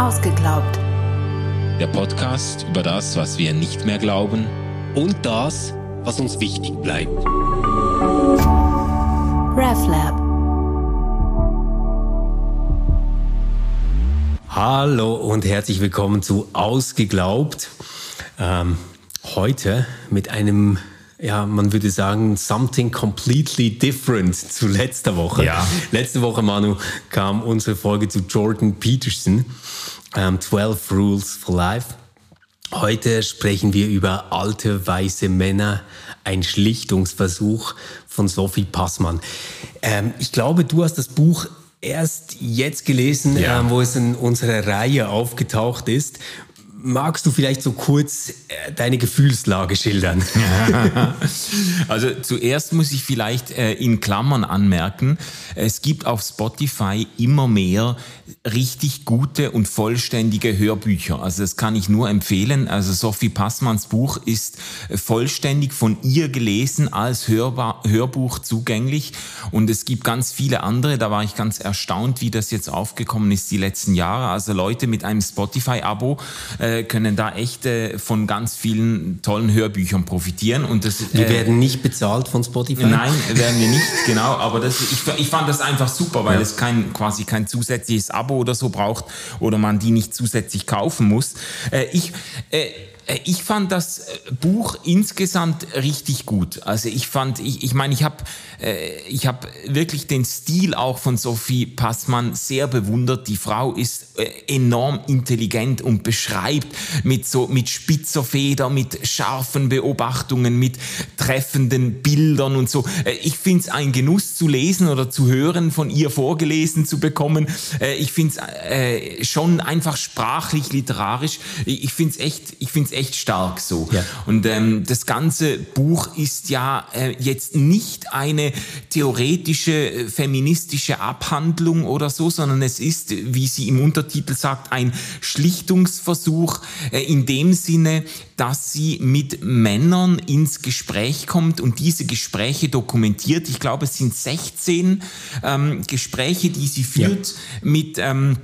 Ausgeglaubt. Der Podcast über das, was wir nicht mehr glauben und das, was uns wichtig bleibt. RefLab. Hallo und herzlich willkommen zu Ausgeglaubt. Ähm, heute mit einem ja, man würde sagen, something completely different zu letzter Woche. Ja. Letzte Woche, Manu, kam unsere Folge zu Jordan Peterson, ähm, 12 Rules for Life. Heute sprechen wir über alte weiße Männer, ein Schlichtungsversuch von Sophie Passmann. Ähm, ich glaube, du hast das Buch erst jetzt gelesen, Ja. ähm, wo es in unserer Reihe aufgetaucht ist. Magst du vielleicht so kurz äh, deine Gefühlslage schildern? Also zuerst muss ich vielleicht äh, in Klammern anmerken, es gibt auf Spotify immer mehr richtig gute und vollständige Hörbücher. Also das kann ich nur empfehlen. Also Sophie Passmanns Buch ist vollständig von ihr gelesen als Hörbar Hörbuch zugänglich. Und es gibt ganz viele andere, da war ich ganz erstaunt, wie das jetzt aufgekommen ist die letzten Jahre. Also Leute mit einem Spotify-Abo äh, können da echt äh, von ganz vielen tollen Hörbüchern profitieren. Und das, Wir äh, werden nicht bezahlt von Spotify. Nein, werden wir nicht, genau. Aber das, ich, ich fand das einfach super, weil es kein, quasi kein zusätzliches Abo oder so braucht oder man die nicht zusätzlich kaufen muss. Äh, ich, äh, ich fand das äh, Buch insgesamt richtig gut. Also ich fand, ich, ich meine, ich habe äh, ich hab wirklich den Stil auch von Sophie Passmann sehr bewundert. Die Frau ist äh, enorm intelligent und beschreibt mit so mit spitzer Feder, mit scharfen Beobachtungen, mit treffenden Bildern und so. Äh, Ich finde es ein Genuss zu lesen oder zu hören, von ihr vorgelesen zu bekommen. Äh, Ich finde es äh, schon einfach sprachlich, literarisch. Ich finde es echt, ich find's echt stark so. Ja. Und ähm, das ganze Buch ist ja äh, jetzt nicht eine theoretische äh, feministische Abhandlung oder so, sondern es ist, wie sie im Untertitel sagt, ein Schlichtungsversuch äh, in dem Sinne, dass sie mit Männern ins Gespräch kommt und diese Gespräche dokumentiert. Ich glaube, es sind 16 ähm, Gespräche, die sie führt mit ähm,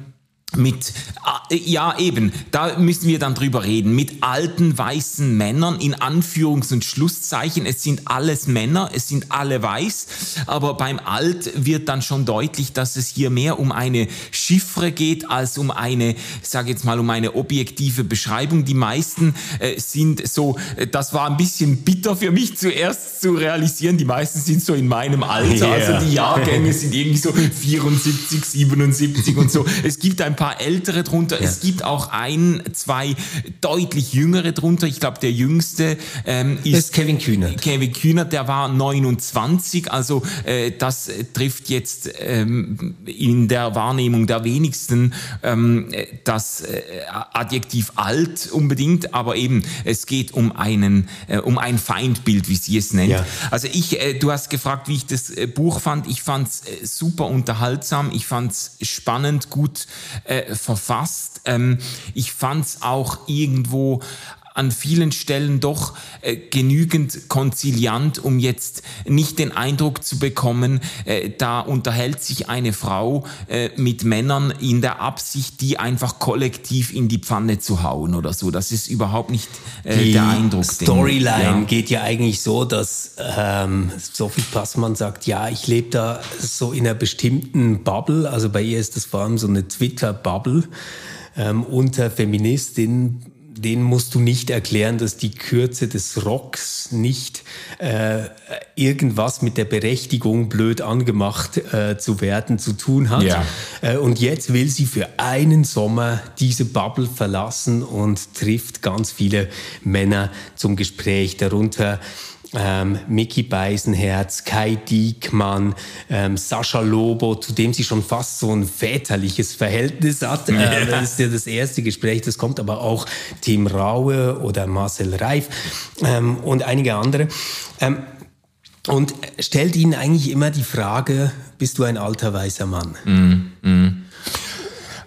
mit, ah, ja eben, da müssen wir dann drüber reden, mit alten weißen Männern in Anführungs- und Schlusszeichen. Es sind alles Männer, es sind alle weiß, aber beim Alt wird dann schon deutlich, dass es hier mehr um eine Chiffre geht, als um eine, ich sage jetzt mal, um eine objektive Beschreibung. Die meisten äh, sind so, äh, das war ein bisschen bitter für mich zuerst zu realisieren, die meisten sind so in meinem Alter, Yeah. also die Jahrgänge sind irgendwie so 74, 77 und so. Es gibt ein paar ältere drunter. Es gibt auch ein, zwei deutlich jüngere drunter. Ich glaube, der jüngste ähm, ist ist Kevin Kühner. Kevin Kühnert, der war 29, also äh, das trifft jetzt ähm, in der Wahrnehmung der wenigsten ähm, äh, das äh, Adjektiv alt unbedingt, aber eben es geht um einen äh, um ein Feindbild, wie sie es nennt. Ja. Also ich, äh, du hast gefragt, wie ich das äh, Buch fand. Ich fand es äh, super unterhaltsam, ich fand es spannend, gut äh, verfasst. Ähm, ich fand es auch irgendwo an vielen Stellen doch äh, genügend konziliant, um jetzt nicht den Eindruck zu bekommen, äh, da unterhält sich eine Frau äh, mit Männern in der Absicht, die einfach kollektiv in die Pfanne zu hauen oder so. Das ist überhaupt nicht äh, Die der Eindruck. den- Storyline ja. geht ja eigentlich so, dass ähm, Sophie Passmann sagt, ja, ich lebe da so in einer bestimmten Bubble. Also bei ihr ist das vor allem so eine Twitter-Bubble ähm, unter Feministinnen. Denen musst du nicht erklären, dass die Kürze des Rocks nicht äh, irgendwas mit der Berechtigung, blöd angemacht äh, zu werden, zu tun hat. Ja. Äh, Und jetzt will sie für einen Sommer diese Bubble verlassen und trifft ganz viele Männer zum Gespräch, darunter ähm, Mickey Beisenherz, Kai Diekmann, ähm, Sascha Lobo, zu dem sie schon fast so ein väterliches Verhältnis hat. Ähm, das ist ja das erste Gespräch, das kommt aber auch Tim Raue oder Marcel Reif ähm, und einige andere. Ähm, und stellt ihnen eigentlich immer die Frage, bist du ein alter weißer Mann?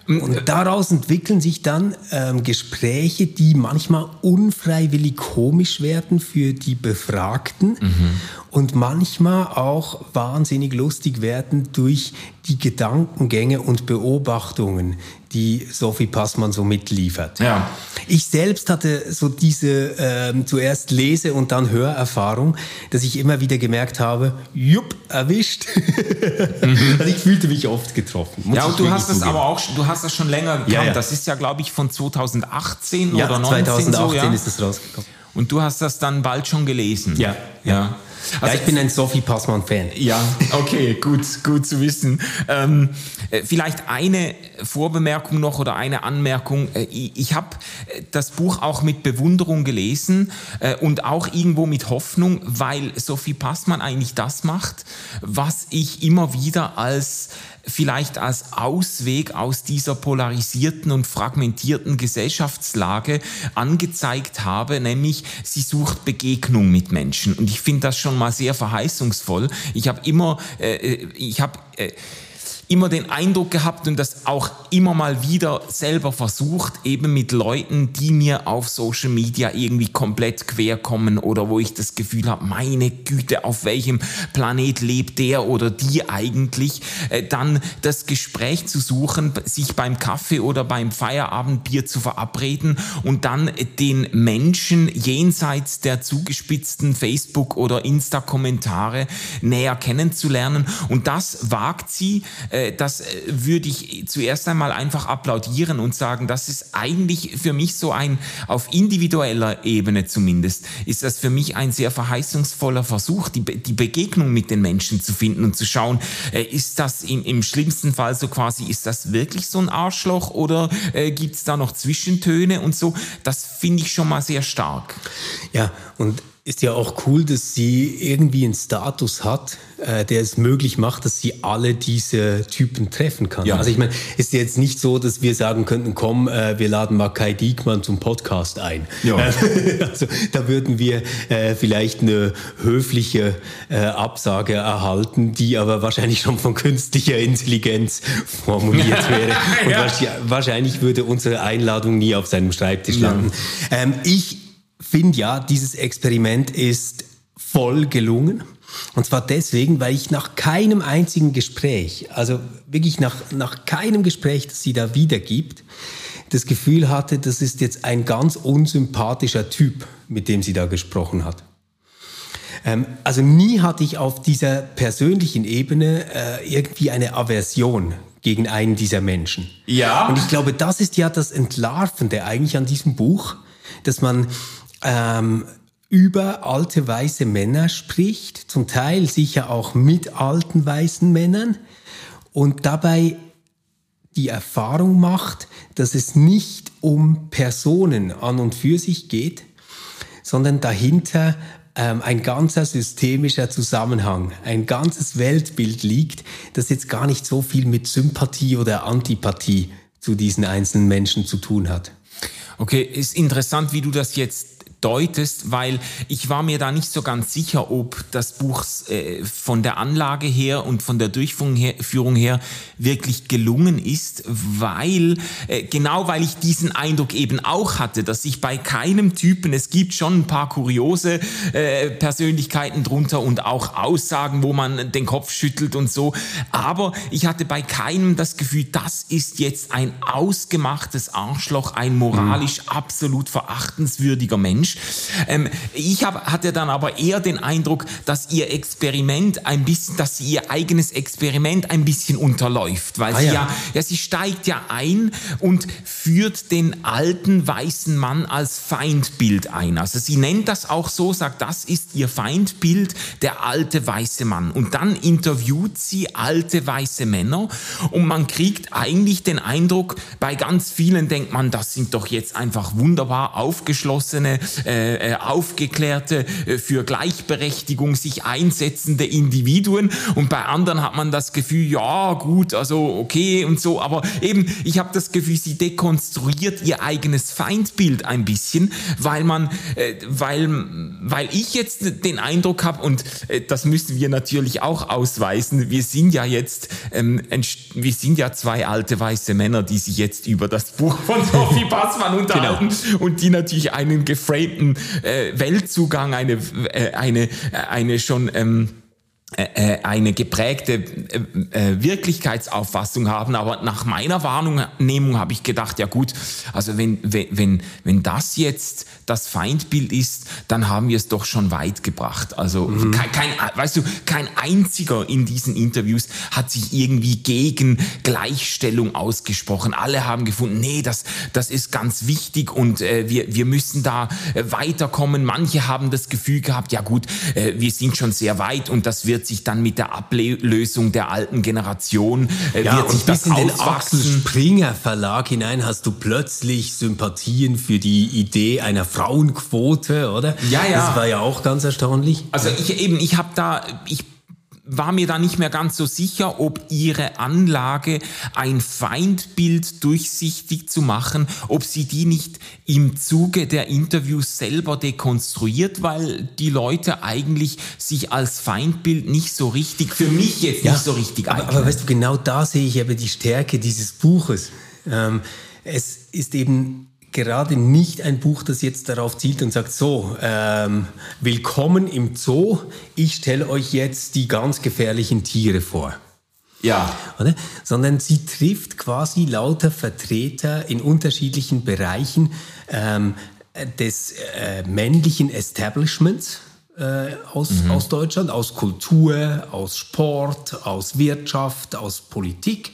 Und daraus entwickeln sich dann ähm, Gespräche, die manchmal unfreiwillig komisch werden für die Befragten. und manchmal auch wahnsinnig lustig werden durch die Gedankengänge und Beobachtungen, die Sophie Passmann so mitliefert. Ja. Ich selbst hatte so diese ähm, zuerst Lese- und dann Hörerfahrung, dass ich immer wieder gemerkt habe, jupp, erwischt. Mhm. also ich fühlte mich oft getroffen. Ja, und du hast das aber auch, du hast das schon länger gekannt. Ja, ja. Das ist ja, glaube ich, von 2018 ja, oder 2019 2018 so, ja? ist es rausgekommen. Und du hast das dann bald schon gelesen. Ja. Ja. Also ja, ich bin ein Sophie Passmann-Fan. Ja, okay, gut, gut zu wissen. Ähm, äh, vielleicht eine Vorbemerkung noch oder eine Anmerkung. Äh, ich, habe äh, das Buch auch mit Bewunderung gelesen und auch irgendwo mit Hoffnung, weil Sophie Passmann eigentlich das macht, was ich immer wieder als vielleicht als Ausweg aus dieser polarisierten und fragmentierten Gesellschaftslage angezeigt habe, nämlich sie sucht Begegnung mit Menschen. Und ich finde das schon mal sehr verheißungsvoll. Ich habe immer, äh, äh ich habe äh, immer den Eindruck gehabt und das auch immer mal wieder selber versucht, eben mit Leuten, die mir auf Social Media irgendwie komplett quer kommen oder wo ich das Gefühl habe, meine Güte, auf welchem Planet lebt der oder die eigentlich, äh, dann das Gespräch zu suchen, sich beim Kaffee oder beim Feierabendbier zu verabreden und dann den Menschen jenseits der zugespitzten Facebook- oder Insta-Kommentare näher kennenzulernen. Und das wagt sie, äh, das äh, würde ich zuerst einmal einfach applaudieren und sagen, das ist eigentlich für mich so ein, auf individueller Ebene zumindest, ist das für mich ein sehr verheißungsvoller Versuch, die, die Begegnung mit den Menschen zu finden und zu schauen, äh, ist das im, im schlimmsten Fall so quasi, ist das wirklich so ein Arschloch oder äh, gibt es da noch Zwischentöne und so? Das finde ich schon mal sehr stark. Ja, und ist ja auch cool, dass sie irgendwie einen Status hat, äh, der es möglich macht, dass sie alle diese Typen treffen kann. Ja. Also ich meine, ist jetzt nicht so, dass wir sagen könnten, komm, äh, wir laden mal Kai Diekmann zum Podcast ein. Ja. also da würden wir äh, vielleicht eine höfliche äh, Absage erhalten, die aber wahrscheinlich schon von künstlicher Intelligenz formuliert wäre. Und ja. wahrscheinlich würde unsere Einladung nie auf seinem Schreibtisch landen. Ähm, ich finde ja, dieses Experiment ist voll gelungen. Und zwar deswegen, weil ich nach keinem einzigen Gespräch, also wirklich nach, nach keinem Gespräch, das sie da wiedergibt, das Gefühl hatte, das ist jetzt ein ganz unsympathischer Typ, mit dem sie da gesprochen hat. Ähm, also nie hatte ich auf dieser persönlichen Ebene äh, irgendwie eine Aversion gegen einen dieser Menschen. Ja. Und ich glaube, das ist ja das Entlarvende eigentlich an diesem Buch, dass man ähm, über alte weiße Männer spricht, zum Teil sicher auch mit alten weißen Männern und dabei die Erfahrung macht, dass es nicht um Personen an und für sich geht, sondern dahinter ähm, ein ganzer systemischer Zusammenhang, ein ganzes Weltbild liegt, das jetzt gar nicht so viel mit Sympathie oder Antipathie zu diesen einzelnen Menschen zu tun hat. Okay, ist interessant, wie du das jetzt deutest, weil ich war mir da nicht so ganz sicher, ob das Buch äh, von der Anlage her und von der Durchführung her wirklich gelungen ist, weil, äh, genau weil ich diesen Eindruck eben auch hatte, dass ich bei keinem Typen, es gibt schon ein paar kuriose äh, Persönlichkeiten drunter und auch Aussagen, wo man den Kopf schüttelt und so, aber ich hatte bei keinem das Gefühl, das ist jetzt ein ausgemachtes Arschloch, ein moralisch mhm. absolut verachtenswürdiger Mensch. Mensch. Ähm, ich hab, hatte dann aber eher den Eindruck, dass ihr Experiment ein bisschen, dass sie ihr eigenes Experiment ein bisschen unterläuft, weil ah, sie ja. ja, ja, sie steigt ja ein und führt den alten weißen Mann als Feindbild ein. Also sie nennt das auch so, sagt, das ist ihr Feindbild, der alte weiße Mann. Und dann interviewt sie alte weiße Männer und man kriegt eigentlich den Eindruck, bei ganz vielen denkt man, das sind doch jetzt einfach wunderbar aufgeschlossene, äh, äh, aufgeklärte, äh, für Gleichberechtigung sich einsetzende Individuen und bei anderen hat man das Gefühl, ja gut, also okay und so, aber eben, ich habe das Gefühl, sie dekonstruiert ihr eigenes Feindbild ein bisschen, weil man, äh, weil, weil ich jetzt den Eindruck habe und äh, das müssen wir natürlich auch ausweisen, wir sind ja jetzt, ähm, wir sind ja zwei alte weiße Männer, die sich jetzt über das Buch von Sophie Passmann unterhalten genau. und die natürlich einen geframed intelligenten äh, Weltzugang, eine, äh, eine, äh, eine schon ähm, äh, äh, eine geprägte äh, Wirklichkeitsauffassung haben, aber nach meiner Wahrnehmung habe ich gedacht, ja gut, also wenn, wenn, wenn das jetzt das Feindbild ist, dann haben wir es doch schon weit gebracht. Also mhm. kein, kein, weißt du, kein einziger in diesen Interviews hat sich irgendwie gegen Gleichstellung ausgesprochen. Alle haben gefunden, nee, das, das ist ganz wichtig und äh, wir, wir müssen da weiterkommen. Manche haben das Gefühl gehabt, ja gut, äh, wir sind schon sehr weit und das wird wird sich dann mit der Ablösung der alten Generation, äh, ja, wird sich das in den Axel Springer Verlag hinein hast du plötzlich Sympathien für die Idee einer Frauenquote, oder? Ja, ja. Das war ja auch ganz erstaunlich. Also ich eben, ich habe da, ich war mir da nicht mehr ganz so sicher, ob ihre Anlage ein Feindbild durchsichtig zu machen, ob sie die nicht im Zuge der Interviews selber dekonstruiert, weil die Leute eigentlich sich als Feindbild nicht so richtig, für mich jetzt ja, nicht so richtig aber, aber weißt du, genau da sehe ich aber die Stärke dieses Buches. Ähm, es ist eben gerade nicht ein Buch, das jetzt darauf zielt und sagt, so, ähm, willkommen im Zoo, ich stelle euch jetzt die ganz gefährlichen Tiere vor. Ja. Oder? Sondern sie trifft quasi lauter Vertreter in unterschiedlichen Bereichen ähm, des äh, männlichen Establishments äh, aus, mhm. aus Deutschland, aus Kultur, aus Sport, aus Wirtschaft, aus Politik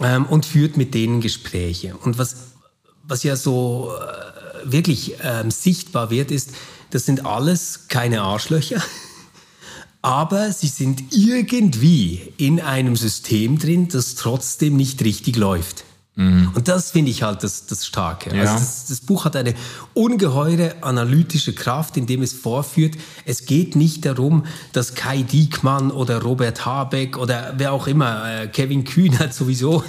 ähm, und führt mit denen Gespräche. Und was was ja so äh, wirklich ähm, sichtbar wird, ist, das sind alles keine Arschlöcher, aber sie sind irgendwie in einem System drin, das trotzdem nicht richtig läuft. Mhm. Und das finde ich halt das, das Starke. Ja. Also das, das, Buch hat eine ungeheure analytische Kraft, indem es vorführt, es geht nicht darum, dass Kai Diekmann oder Robert Habeck oder wer auch immer, äh, Kevin Kühnert sowieso,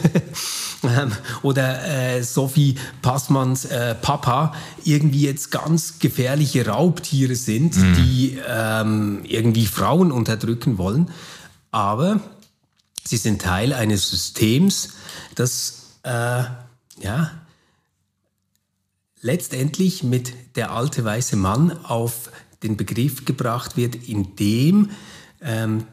ähm, oder äh, Sophie Passmanns äh, Papa irgendwie jetzt ganz gefährliche Raubtiere sind, mhm. die ähm, irgendwie Frauen unterdrücken wollen. Aber sie sind Teil eines Systems, das äh, ja, letztendlich mit der alte weiße Mann auf den Begriff gebracht wird, indem ähm,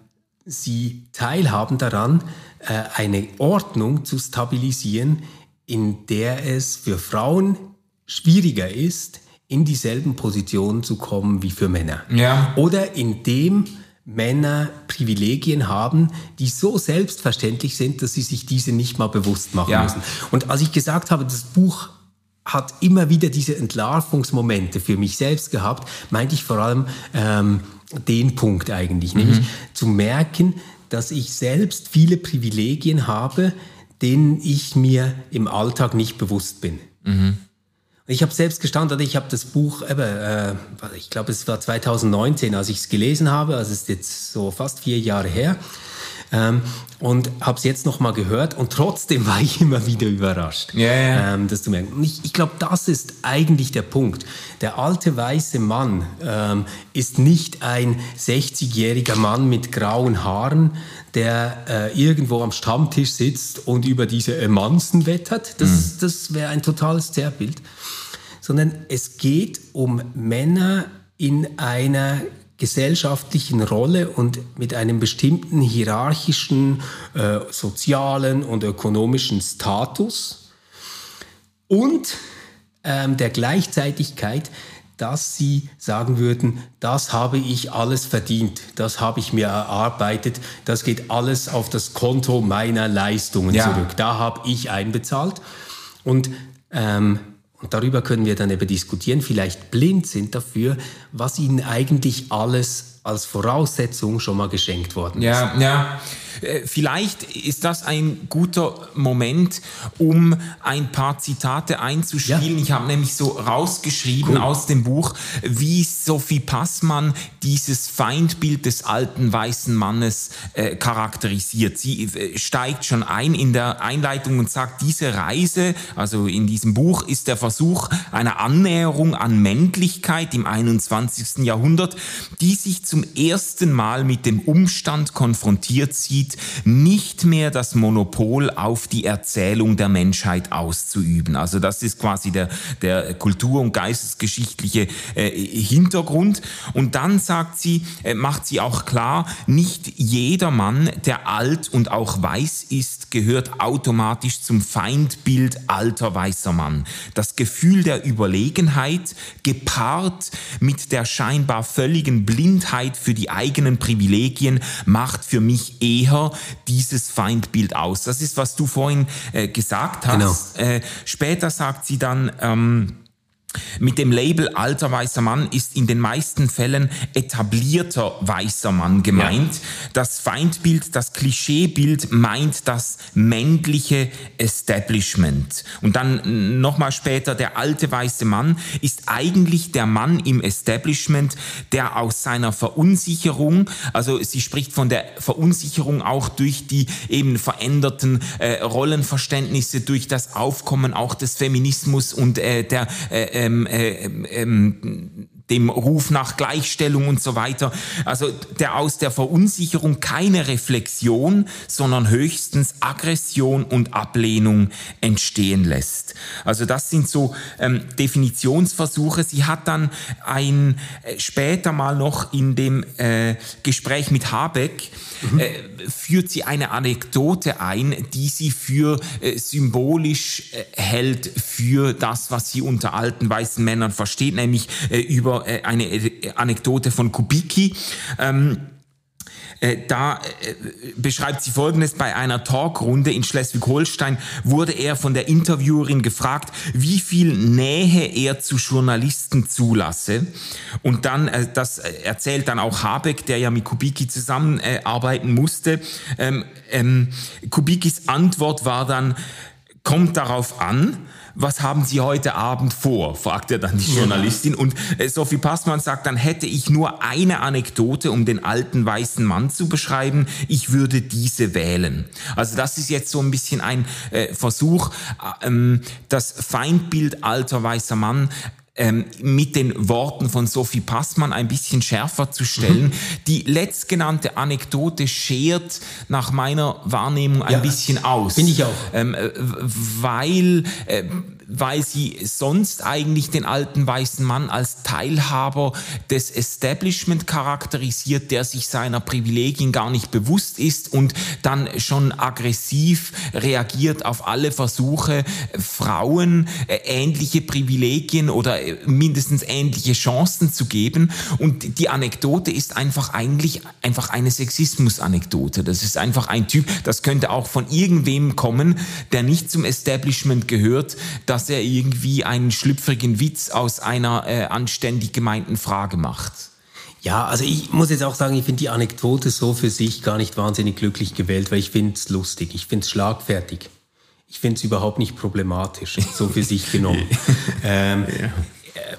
sie teilhaben daran, äh, eine Ordnung zu stabilisieren, in der es für Frauen schwieriger ist, in dieselben Positionen zu kommen wie für Männer. Ja. Oder indem Männer Privilegien haben, die so selbstverständlich sind, dass sie sich diese nicht mal bewusst machen ja. müssen. Und als ich gesagt habe, das Buch hat immer wieder diese Entlarvungsmomente für mich selbst gehabt, meinte ich vor allem ähm, den Punkt eigentlich, mhm. nämlich zu merken, dass ich selbst viele Privilegien habe, denen ich mir im Alltag nicht bewusst bin. Mhm. Ich habe selbst gestanden, ich habe das Buch, äh, ich glaube, es war 2019, als ich es gelesen habe, also es ist jetzt so fast vier Jahre her. Ähm, und habe es jetzt noch mal gehört und trotzdem war ich immer wieder überrascht, ja, ja. Ähm, das zu merken. Und ich, ich glaube, das ist eigentlich der Punkt. Der alte weiße Mann ähm, ist nicht ein 60-jähriger Mann mit grauen Haaren, der äh, irgendwo am Stammtisch sitzt und über diese Emanzen wettert. Das, mhm. das wäre ein totales Zerrbild. Sondern es geht um Männer in einer gesellschaftlichen Rolle und mit einem bestimmten hierarchischen, äh, sozialen und ökonomischen Status und ähm, der Gleichzeitigkeit, dass sie sagen würden, das habe ich alles verdient, das habe ich mir erarbeitet, das geht alles auf das Konto meiner Leistungen ja. zurück, da habe ich einbezahlt. Und, ähm, und darüber können wir dann eben diskutieren, vielleicht blind sind dafür, was ihnen eigentlich alles als Voraussetzung schon mal geschenkt worden ist. Ja, ja. Äh, vielleicht ist das ein guter Moment, um ein paar Zitate einzuspielen. Ja. Ich habe nämlich so rausgeschrieben cool. aus dem Buch, wie Sophie Passmann dieses Feindbild des alten weißen Mannes äh, charakterisiert. Sie äh, steigt schon ein in der Einleitung und sagt, diese Reise, also in diesem Buch, ist der Versuch einer Annäherung an Männlichkeit im 21. Jahrhundert, die sich zum zum ersten Mal mit dem Umstand konfrontiert sieht, nicht mehr das Monopol auf die Erzählung der Menschheit auszuüben. Also das ist quasi der, der kultur- und geistesgeschichtliche äh, Hintergrund. Und dann sagt sie, äh, macht sie auch klar, nicht jeder Mann, der alt und auch weiß ist, gehört automatisch zum Feindbild alter weißer Mann. Das Gefühl der Überlegenheit gepaart mit der scheinbar völligen Blindheit für die eigenen Privilegien macht für mich eher dieses Feindbild aus. Das ist, was du vorhin äh, gesagt hast. Genau. Äh, später sagt sie dann, ähm, mit dem Label alter weißer Mann ist in den meisten Fällen etablierter weißer Mann gemeint. Ja. Das Feindbild, das Klischeebild meint das männliche Establishment. Und dann nochmal später, der alte weiße Mann ist eigentlich der Mann im Establishment, der aus seiner Verunsicherung, also sie spricht von der Verunsicherung auch durch die eben veränderten äh, Rollenverständnisse, durch das Aufkommen auch des Feminismus und äh, der äh, ähm, äh, ähm, dem Ruf nach Gleichstellung und so weiter. Also der aus der Verunsicherung keine Reflexion, sondern höchstens Aggression und Ablehnung entstehen lässt. Also das sind so ähm, Definitionsversuche. Sie hat dann ein äh, später mal noch in dem äh, Gespräch mit Habeck mhm. äh, führt sie eine Anekdote ein, die sie für äh, symbolisch äh, hält für das, was sie unter alten weißen Männern versteht, nämlich äh, über äh, eine äh, Anekdote von Kubicki. Ähm, äh, da äh, beschreibt sie Folgendes, bei einer Talkrunde in Schleswig-Holstein wurde er von der Interviewerin gefragt, wie viel Nähe er zu Journalisten zulasse. Und dann, äh, das erzählt dann auch Habeck, der ja mit Kubicki zusammenarbeiten musste. Ähm, ähm, Kubikis Antwort war dann, kommt darauf an, was haben Sie heute Abend vor? fragt er dann die Journalistin. Und äh, Sophie Passmann sagt, dann hätte ich nur eine Anekdote, um den alten weißen Mann zu beschreiben. Ich würde diese wählen. Also das ist jetzt so ein bisschen ein äh, Versuch, äh, ähm, das Feindbild alter weißer Mann ähm, mit den Worten von Sophie Passmann ein bisschen schärfer zu stellen. Mhm. Die letztgenannte Anekdote schert nach meiner Wahrnehmung ein ja, bisschen aus. Finde ich auch. Ähm, äh, weil äh, weil sie sonst eigentlich den alten weißen Mann als Teilhaber des Establishment charakterisiert, der sich seiner Privilegien gar nicht bewusst ist und dann schon aggressiv reagiert auf alle Versuche, Frauen äh, ähnliche Privilegien oder äh, mindestens ähnliche Chancen zu geben. Und die Anekdote ist einfach eigentlich einfach eine Sexismus-Anekdote. Das ist einfach ein Typ, das könnte auch von irgendwem kommen, der nicht zum Establishment gehört, dass er irgendwie einen schlüpfrigen Witz aus einer äh, anständig gemeinten Frage macht. Ja, also ich muss jetzt auch sagen, ich finde die Anekdote so für sich gar nicht wahnsinnig glücklich gewählt, weil ich finde es lustig, ich finde es schlagfertig. Ich finde es überhaupt nicht problematisch, so für sich genommen. ähm, ja.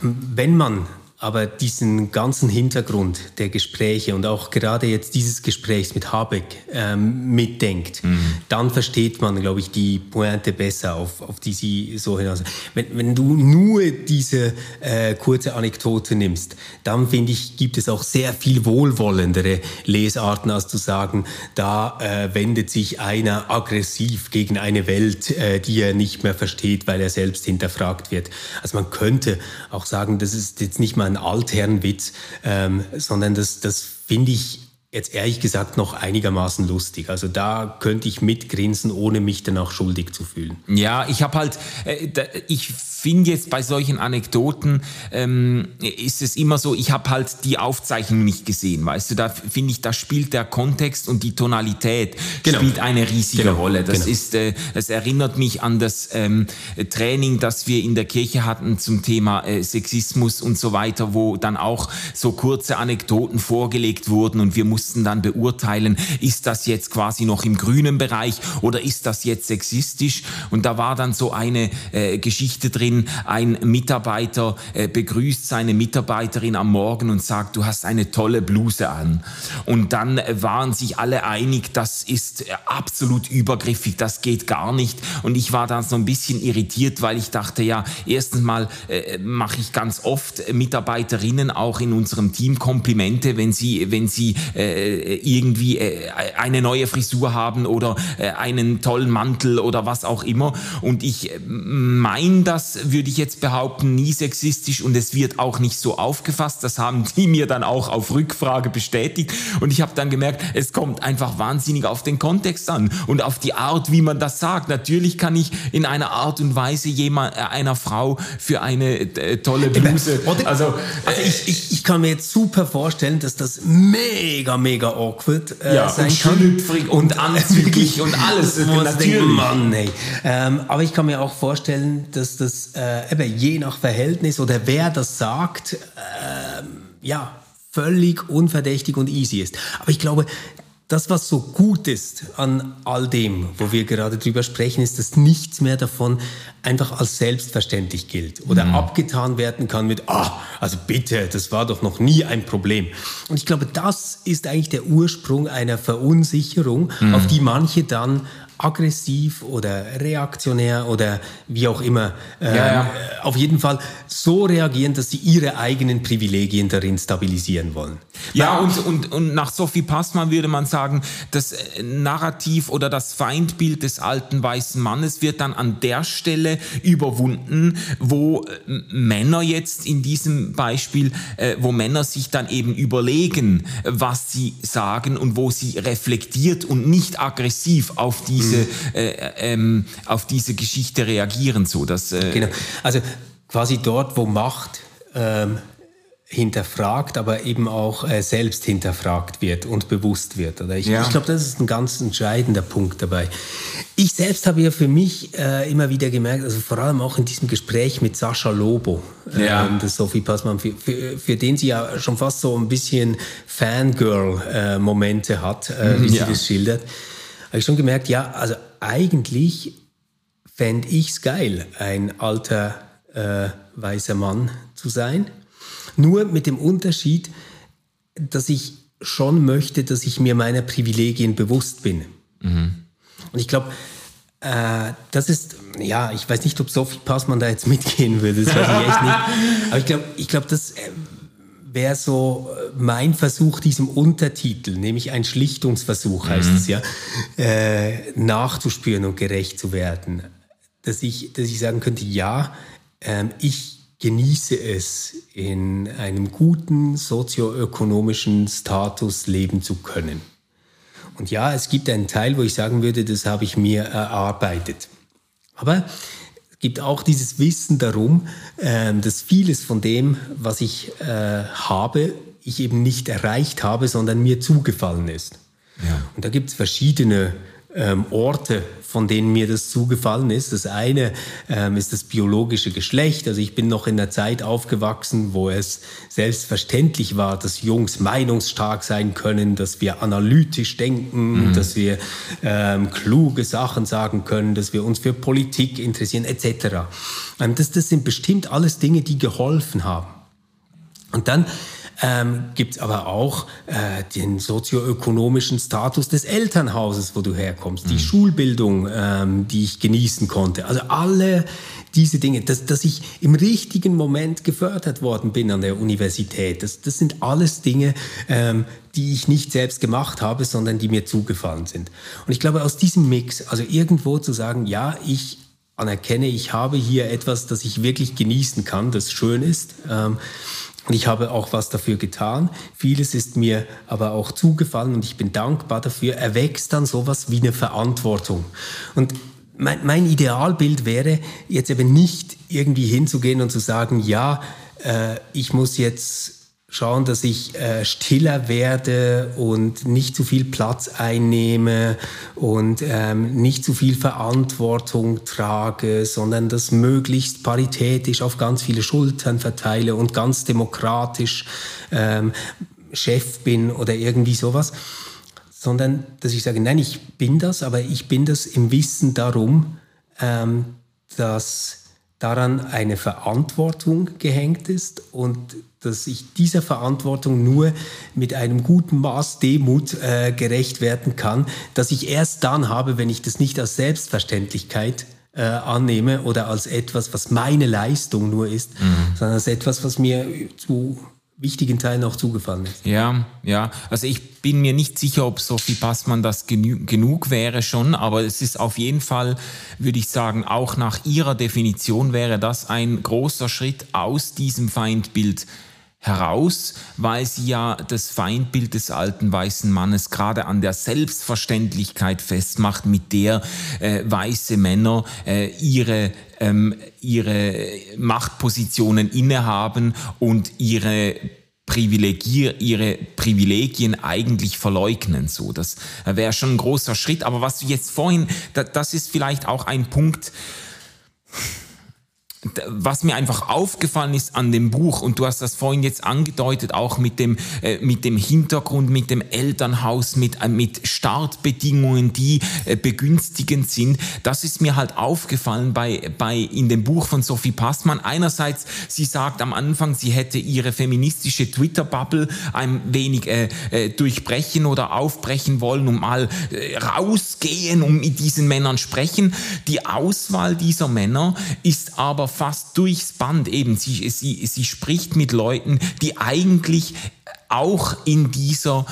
Wenn man aber diesen ganzen Hintergrund der Gespräche und auch gerade jetzt dieses Gesprächs mit Habeck ähm, mitdenkt, mhm. dann versteht man, glaube ich, die Pointe besser, auf, auf die sie so hinaus. Wenn, wenn du nur diese äh, kurze Anekdote nimmst, dann finde ich, gibt es auch sehr viel wohlwollendere Lesarten, als zu sagen, da äh, wendet sich einer aggressiv gegen eine Welt, äh, die er nicht mehr versteht, weil er selbst hinterfragt wird. Also man könnte auch sagen, das ist jetzt nicht mal ein Altherrenwitz, ähm, sondern das, das finde ich jetzt ehrlich gesagt noch einigermaßen lustig. Also da könnte ich mitgrinsen, ohne mich danach schuldig zu fühlen. Ja, ich habe halt, äh, ich finde jetzt bei solchen Anekdoten ähm, ist es immer so, ich habe halt die Aufzeichnung nicht gesehen, weißt du, da finde ich, da spielt der Kontext und die Tonalität genau. spielt eine riesige genau. Rolle. Das genau. ist, äh, das erinnert mich an das ähm, Training, das wir in der Kirche hatten zum Thema äh, Sexismus und so weiter, wo dann auch so kurze Anekdoten vorgelegt wurden und wir mussten dann beurteilen, ist das jetzt quasi noch im grünen Bereich oder ist das jetzt sexistisch? Und da war dann so eine äh, Geschichte drin, wenn ein Mitarbeiter äh, begrüßt seine Mitarbeiterin am Morgen und sagt, du hast eine tolle Bluse an. Und dann waren sich alle einig, das ist absolut übergriffig, das geht gar nicht. Und ich war dann so ein bisschen irritiert, weil ich dachte, ja, erstens mal äh, mache ich ganz oft Mitarbeiterinnen auch in unserem Team Komplimente, wenn sie, wenn sie äh, irgendwie äh, eine neue Frisur haben oder äh, einen tollen Mantel oder was auch immer. Und ich äh, meine das, würde ich jetzt behaupten, nie sexistisch und es wird auch nicht so aufgefasst. Das haben die mir dann auch auf Rückfrage bestätigt. Und ich habe dann gemerkt, es kommt einfach wahnsinnig auf den Kontext an und auf die Art, wie man das sagt. Natürlich kann ich in einer Art und Weise jemand, äh, einer Frau für eine äh, tolle Bluse. Also, also ich, ich, ich, kann mir jetzt super vorstellen, dass das mega, mega awkward äh, ja, sein und kann. Und, und anzüglich und alles. Natürlich. Denken, Mann, ey. Ähm, aber ich kann mir auch vorstellen, dass das äh, eben je nach Verhältnis oder wer das sagt, äh, ja, völlig unverdächtig und easy ist. Aber ich glaube, das, was so gut ist an all dem, wo wir gerade drüber sprechen, ist, dass nichts mehr davon einfach als selbstverständlich gilt oder mhm. abgetan werden kann mit, ah, also bitte, das war doch noch nie ein Problem. Und ich glaube, das ist eigentlich der Ursprung einer Verunsicherung, mhm. auf die manche dann aggressiv oder reaktionär oder wie auch immer. Ähm, ja, ja. Auf jeden Fall so reagieren, dass sie ihre eigenen Privilegien darin stabilisieren wollen. Ja, und, und, und nach Sophie Passmann würde man sagen, das äh, Narrativ oder das Feindbild des alten weißen Mannes wird dann an der Stelle überwunden, wo äh, Männer jetzt in diesem Beispiel, äh, wo Männer sich dann eben überlegen, was sie sagen und wo sie reflektiert und nicht aggressiv auf diese diese, äh, ähm, auf diese Geschichte reagieren. So, dass, äh, genau. Also quasi dort, wo Macht ähm, hinterfragt, aber eben auch äh, selbst hinterfragt wird und bewusst wird. Oder ich, ja. ich glaube, das ist ein ganz entscheidender Punkt dabei. Ich selbst habe ja für mich äh, immer wieder gemerkt, also vor allem auch in diesem Gespräch mit Sascha Lobo, äh, ja. ähm, das Sophie Passmann, für, für, für, den sie ja schon fast so ein bisschen Fangirl-Momente hat, äh, wie ja. sie das schildert habe ich schon gemerkt, ja, also eigentlich fände ich es geil, ein alter äh, weißer Mann zu sein. Nur mit dem Unterschied, dass ich schon möchte, dass ich mir meiner Privilegien bewusst bin. Mhm. Und ich glaube, äh, das ist, ja, ich weiß nicht, ob Sophie Passmann da jetzt mitgehen würde, das weiß ich echt nicht. Aber ich glaube, ich glaub, das äh, wäre so äh, mein Versuch diesem Untertitel, nämlich ein Schlichtungsversuch heißt mhm. es ja, äh, nachzuspüren und gerecht zu werden. Dass ich, dass ich sagen könnte, ja, äh, ich genieße es, in einem guten sozioökonomischen Status leben zu können. Und ja, es gibt einen Teil, wo ich sagen würde, das habe ich mir erarbeitet. Aber gibt auch dieses Wissen darum, äh, dass vieles von dem, was ich äh, habe, ich eben nicht erreicht habe, sondern mir zugefallen ist. Ja. Und da gibt es verschiedene ähm, Orte, von denen mir das zugefallen ist. Das eine ähm, ist das biologische Geschlecht. Also ich bin noch in einer Zeit aufgewachsen, wo es selbstverständlich war, dass Jungs meinungsstark sein können, dass wir analytisch denken, mhm. dass wir ähm, kluge Sachen sagen können, dass wir uns für Politik interessieren, etc. Ähm, das, das sind bestimmt alles Dinge, die geholfen haben. Und dann ähm, gibt es aber auch äh, den sozioökonomischen Status des Elternhauses, wo du herkommst, mhm. die Schulbildung, ähm, die ich genießen konnte. Also alle diese Dinge, dass, dass ich im richtigen Moment gefördert worden bin an der Universität. Das, das sind alles Dinge, ähm, die ich nicht selbst gemacht habe, sondern die mir zugefallen sind. Und ich glaube, aus diesem Mix, also irgendwo zu sagen, ja, ich anerkenne, ich habe hier etwas, das ich wirklich genießen kann, das schön ist. Ähm, ich habe auch was dafür getan. Vieles ist mir aber auch zugefallen und ich bin dankbar dafür. Erwächst dann sowas wie eine Verantwortung. Und mein, mein Idealbild wäre jetzt eben nicht irgendwie hinzugehen und zu sagen, ja, äh, ich muss jetzt schauen, dass ich äh, stiller werde und nicht zu viel Platz einnehme und ähm, nicht zu viel Verantwortung trage, sondern das möglichst paritätisch auf ganz viele Schultern verteile und ganz demokratisch ähm, Chef bin oder irgendwie sowas, sondern dass ich sage, nein, ich bin das, aber ich bin das im Wissen darum, ähm, dass daran eine Verantwortung gehängt ist und dass ich dieser Verantwortung nur mit einem guten Maß Demut äh, gerecht werden kann, dass ich erst dann habe, wenn ich das nicht als Selbstverständlichkeit äh, annehme oder als etwas, was meine Leistung nur ist, mhm. sondern als etwas, was mir zu wichtigen Teilen auch zugefallen ist. Ja, ja. Also ich bin mir nicht sicher, ob Sophie Passmann das genü genug wäre schon, aber es ist auf jeden Fall, würde ich sagen, auch nach ihrer Definition wäre das ein großer Schritt aus diesem Feindbild heraus, weil sie ja das Feindbild des alten weißen Mannes gerade an der Selbstverständlichkeit festmacht, mit der äh, weiße Männer äh, ihre ähm, ihre Machtpositionen innehaben und ihre Privilegier, ihre Privilegien eigentlich verleugnen. So, das wäre schon ein großer Schritt. Aber was du jetzt vorhin, das ist vielleicht auch ein Punkt, was mir einfach aufgefallen ist an dem Buch, und du hast das vorhin jetzt angedeutet, auch mit dem, äh, mit dem Hintergrund, mit dem Elternhaus, mit, äh, mit Startbedingungen, die äh, begünstigend sind, das ist mir halt aufgefallen bei, bei, in dem Buch von Sophie Passmann. Einerseits, sie sagt am Anfang, sie hätte ihre feministische Twitter-Bubble ein wenig äh, äh, durchbrechen oder aufbrechen wollen und mal äh, rausgehen und mit diesen Männern sprechen. Die Auswahl dieser Männer ist aber fast durchs Band eben. Sie, sie, sie spricht mit Leuten, die eigentlich auch in dieser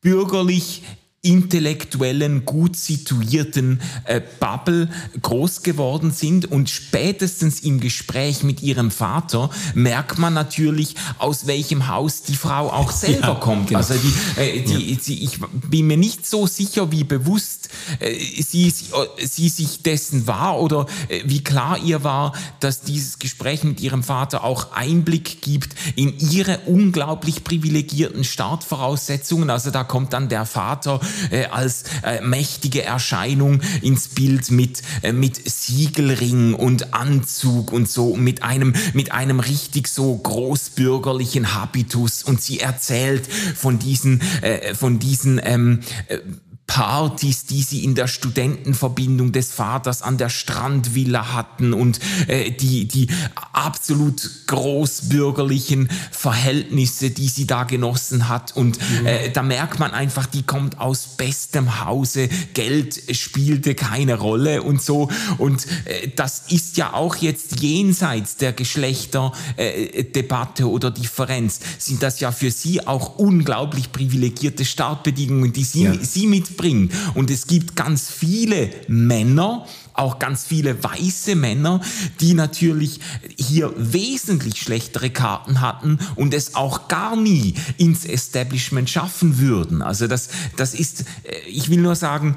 bürgerlich intellektuellen, gut situierten äh, Bubble groß geworden sind und spätestens im Gespräch mit ihrem Vater merkt man natürlich, aus welchem Haus die Frau auch selber ja, kommt. Genau. Also die, äh, die, ja. sie, ich bin mir nicht so sicher, wie bewusst äh, sie, sie, sie sich dessen war oder äh, wie klar ihr war, dass dieses Gespräch mit ihrem Vater auch Einblick gibt in ihre unglaublich privilegierten Startvoraussetzungen. Also da kommt dann der Vater äh, als äh, mächtige Erscheinung ins Bild mit, äh, mit Siegelring und Anzug und so, mit einem, mit einem richtig so großbürgerlichen Habitus. Und sie erzählt von diesen, äh, von diesen ähm, äh, Partys, die sie in der Studentenverbindung des Vaters an der Strandvilla hatten und äh, die, die absolut großbürgerlichen Verhältnisse, die sie da genossen hat. Und mhm. äh, da merkt man einfach, die kommt aus bestem Hause, Geld spielte keine Rolle und so. Und äh, das ist ja auch jetzt jenseits der Geschlechterdebatte äh, oder Differenz, sind das ja für sie auch unglaublich privilegierte Startbedingungen, die sie, ja. sie mit bringen. Und es gibt ganz viele Männer, auch ganz viele weiße Männer, die natürlich hier wesentlich schlechtere Karten hatten und es auch gar nie ins Establishment schaffen würden. Also das, das ist, äh, ich will nur sagen,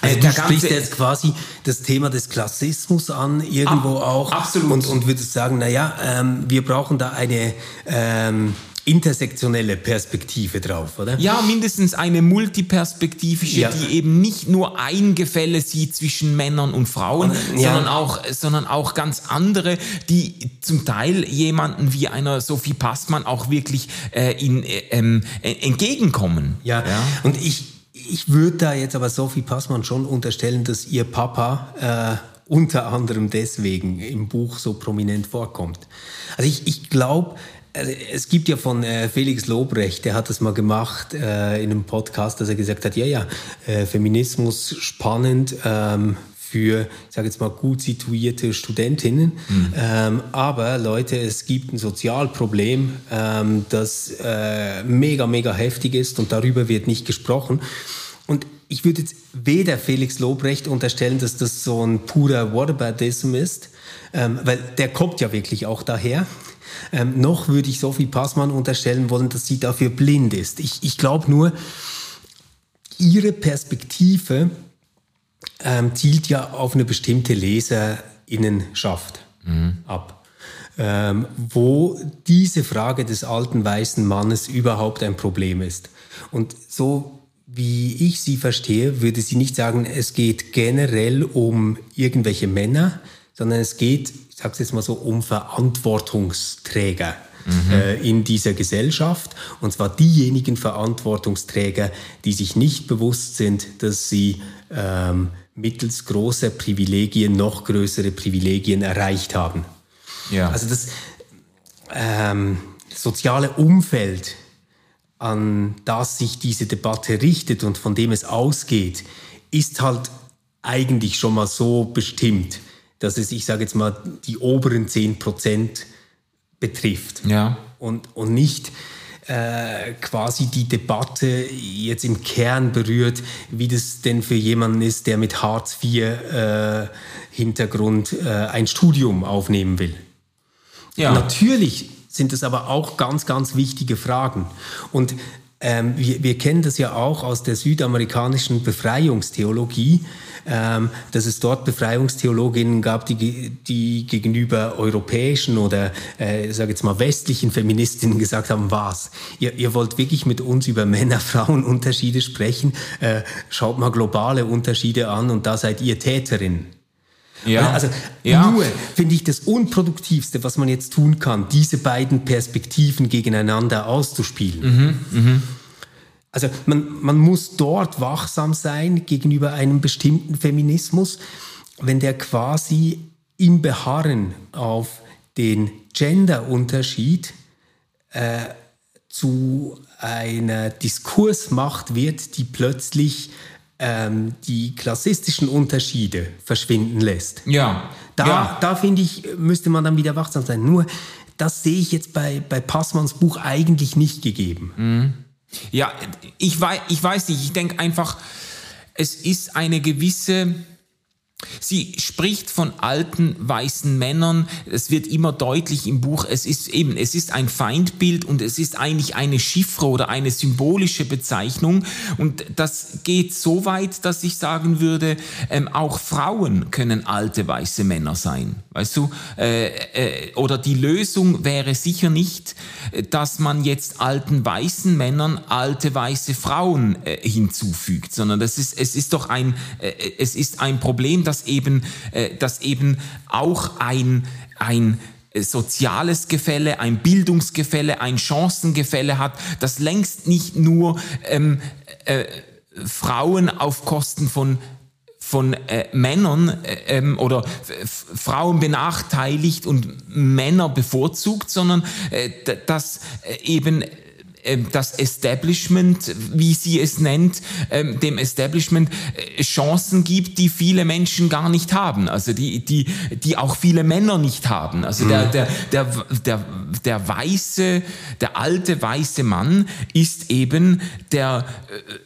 also äh, du sprichst jetzt quasi das Thema des Klassismus an, irgendwo ab, auch. Absolut. Und, und würdest sagen, naja, ähm, wir brauchen da eine ähm, intersektionelle Perspektive drauf, oder? Ja, mindestens eine multiperspektivische, ja. die eben nicht nur ein Gefälle sieht zwischen Männern und Frauen, ja. sondern, auch, sondern auch ganz andere, die zum Teil jemanden wie einer Sophie Passmann auch wirklich äh, in, äh, ähm, entgegenkommen. Ja. ja, und ich, ich würde da jetzt aber Sophie Passmann schon unterstellen, dass ihr Papa äh, unter anderem deswegen im Buch so prominent vorkommt. Also ich, ich glaube, es gibt ja von äh, Felix Lobrecht, der hat das mal gemacht äh, in einem Podcast, dass er gesagt hat, ja, ja, äh, Feminismus spannend ähm, für, ich sage jetzt mal, gut situierte Studentinnen. Mhm. Ähm, aber Leute, es gibt ein Sozialproblem, ähm, das äh, mega, mega heftig ist und darüber wird nicht gesprochen. Und ich würde jetzt weder Felix Lobrecht unterstellen, dass das so ein purer Whataboutism ist, ähm, weil der kommt ja wirklich auch daher. Ähm, noch würde ich Sophie Passmann unterstellen wollen, dass sie dafür blind ist. Ich, ich glaube nur, ihre Perspektive ähm, zielt ja auf eine bestimmte Leserinnenschaft mhm. ab. Ähm, wo diese Frage des alten weißen Mannes überhaupt ein Problem ist. Und so wie ich sie verstehe, würde sie nicht sagen, es geht generell um irgendwelche Männer, sondern es geht ich sage es jetzt mal so, um Verantwortungsträger mhm. äh, in dieser Gesellschaft. Und zwar diejenigen Verantwortungsträger, die sich nicht bewusst sind, dass sie ähm, mittels großer Privilegien noch größere Privilegien erreicht haben. Ja. Also das ähm, soziale Umfeld, an das sich diese Debatte richtet und von dem es ausgeht, ist halt eigentlich schon mal so bestimmt, dass es, ich sage jetzt mal, die oberen 10 Prozent betrifft. Ja. Und, und nicht äh, quasi die Debatte jetzt im Kern berührt, wie das denn für jemanden ist, der mit Hartz IV äh, Hintergrund äh, ein Studium aufnehmen will. Ja. Natürlich sind es aber auch ganz, ganz wichtige Fragen. Und ähm, wir, wir, kennen das ja auch aus der südamerikanischen Befreiungstheologie, ähm, dass es dort Befreiungstheologinnen gab, die, die gegenüber europäischen oder, äh, sage jetzt mal, westlichen Feministinnen gesagt haben, was? Ihr, ihr wollt wirklich mit uns über Männer-Frauen-Unterschiede sprechen? Äh, schaut mal globale Unterschiede an und da seid ihr Täterin. Ja. Also ja. nur finde ich das Unproduktivste, was man jetzt tun kann, diese beiden Perspektiven gegeneinander auszuspielen. Mhm, mh. Also man, man muss dort wachsam sein gegenüber einem bestimmten Feminismus, wenn der quasi im Beharren auf den Genderunterschied äh, zu einer Diskursmacht wird, die plötzlich ähm, die klassistischen Unterschiede verschwinden lässt. Ja. Da, ja. da finde ich, müsste man dann wieder wachsam sein. Nur, das sehe ich jetzt bei, bei Passmanns Buch eigentlich nicht gegeben. Mhm. Ja, ich weiß, ich weiß nicht, ich denke einfach, es ist eine gewisse Sie spricht von alten weißen Männern. Es wird immer deutlich im Buch. Es ist eben, es ist ein Feindbild und es ist eigentlich eine Chiffre oder eine symbolische Bezeichnung. Und das geht so weit, dass ich sagen würde, ähm, auch Frauen können alte weiße Männer sein. Weißt du? Äh, äh, oder die Lösung wäre sicher nicht, dass man jetzt alten weißen Männern alte weiße Frauen äh, hinzufügt, sondern das ist, es ist doch ein, äh, es ist ein Problem, dass eben, äh, dass eben auch ein, ein soziales Gefälle, ein Bildungsgefälle, ein Chancengefälle hat, das längst nicht nur ähm, äh, Frauen auf Kosten von von äh, Männern äh, ähm, oder Frauen benachteiligt und Männer bevorzugt, sondern äh, dass äh, eben das Establishment, wie sie es nennt, ähm, dem Establishment äh, Chancen gibt, die viele Menschen gar nicht haben, also die, die, die auch viele Männer nicht haben. Also der, mhm. der, der, der, der weiße, der alte weiße Mann ist eben der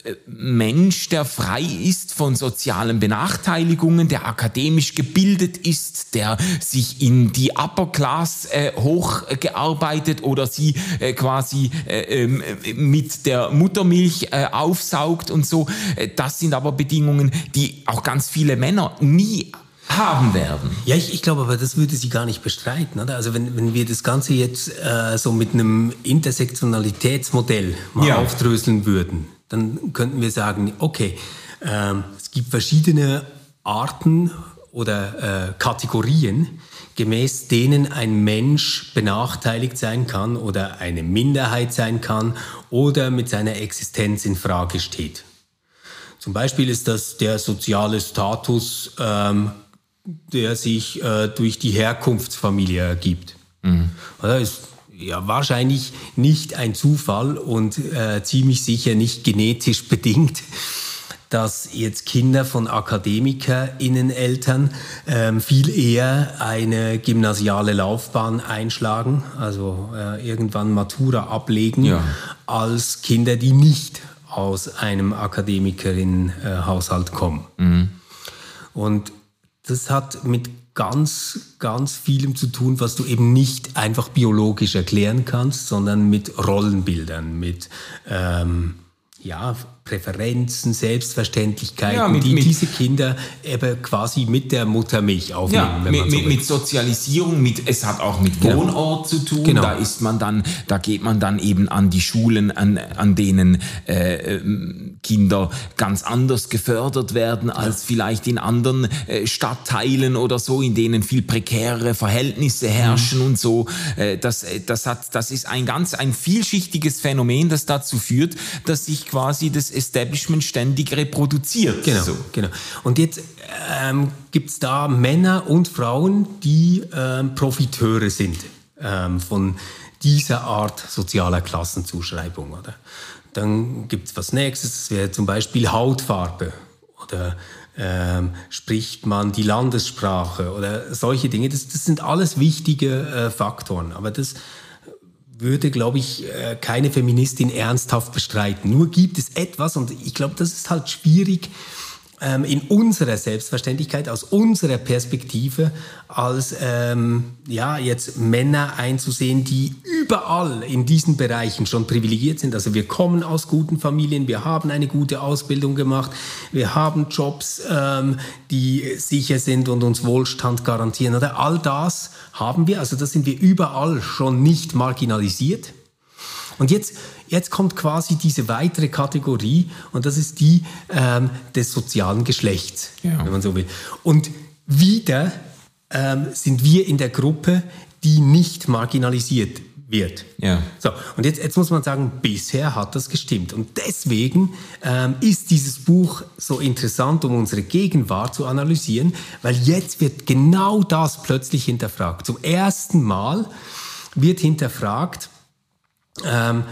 äh, Mensch, der frei ist von sozialen Benachteiligungen, der akademisch gebildet ist, der sich in die Upper Class äh, hochgearbeitet oder sie äh, quasi äh, ähm, mit der Muttermilch äh, aufsaugt und so. Äh, das sind aber Bedingungen, die auch ganz viele Männer nie haben werden. Ja, ich, ich glaube aber, das würde sie gar nicht bestreiten. Oder? Also wenn, wenn wir das Ganze jetzt äh, so mit einem Intersektionalitätsmodell mal ja. aufdröseln würden, dann könnten wir sagen, okay, ähm, es gibt verschiedene Arten oder äh, Kategorien, gemäß denen ein Mensch benachteiligt sein kann oder eine Minderheit sein kann oder mit seiner Existenz in Frage steht. Zum Beispiel ist das der soziale Status, ähm, der sich äh, durch die Herkunftsfamilie ergibt. Mhm. Das ist ja wahrscheinlich nicht ein Zufall und äh, ziemlich sicher nicht genetisch bedingt dass jetzt Kinder von AkademikerInnen-Eltern ähm, viel eher eine gymnasiale Laufbahn einschlagen, also äh, irgendwann Matura ablegen, ja. als Kinder, die nicht aus einem Akademikerinnen-Haushalt kommen. Mhm. Und das hat mit ganz, ganz vielem zu tun, was du eben nicht einfach biologisch erklären kannst, sondern mit Rollenbildern, mit ähm, ja, Präferenzen, Selbstverständlichkeiten, ja, mit, die mit, diese Kinder eben quasi mit der Muttermilch aufnehmen. Ja, mit, so mit, Sozialisierung, mit, es hat auch mit genau. Wohnort zu tun. Genau. Da ist man dann, da geht man dann eben an die Schulen, an, an denen äh, ähm, Kinder ganz anders gefördert werden als vielleicht in anderen äh, Stadtteilen oder so, in denen viel prekärere Verhältnisse herrschen mhm. und so. Äh, das, das hat, das ist ein ganz, ein vielschichtiges Phänomen, das dazu führt, dass sich quasi das Establishment ständig reproduziert. Genau, so. genau. Und jetzt ähm, gibt es da Männer und Frauen, die ähm, Profiteure sind ähm, von dieser Art sozialer Klassenzuschreibung. Oder? Dann gibt es was nächstes, das wäre zum Beispiel Hautfarbe oder ähm, spricht man die Landessprache oder solche Dinge. Das, das sind alles wichtige äh, Faktoren. Aber das würde, glaube ich, äh, keine Feministin ernsthaft bestreiten. Nur gibt es etwas, und ich glaube, das ist halt schwierig, ähm, in unserer Selbstverständlichkeit, aus unserer Perspektive, als ähm, ja, jetzt Männer einzusehen, die überall in diesen Bereichen schon privilegiert sind. Also wir kommen aus guten Familien, wir haben eine gute Ausbildung gemacht, wir haben Jobs, ähm, die sicher sind und uns Wohlstand garantieren. Oder all das haben wir, also da sind wir überall schon nicht marginalisiert. Und jetzt, jetzt kommt quasi diese weitere Kategorie und das ist die ähm, des sozialen Geschlechts, ja. wenn man so will. Und wieder ähm, sind wir in der Gruppe, die nicht marginalisiert wird. Ja. So, und jetzt, jetzt muss man sagen, bisher hat das gestimmt. Und deswegen ähm, ist dieses Buch so interessant, um unsere Gegenwart zu analysieren, weil jetzt wird genau das plötzlich hinterfragt. Zum ersten Mal wird hinterfragt, ähm,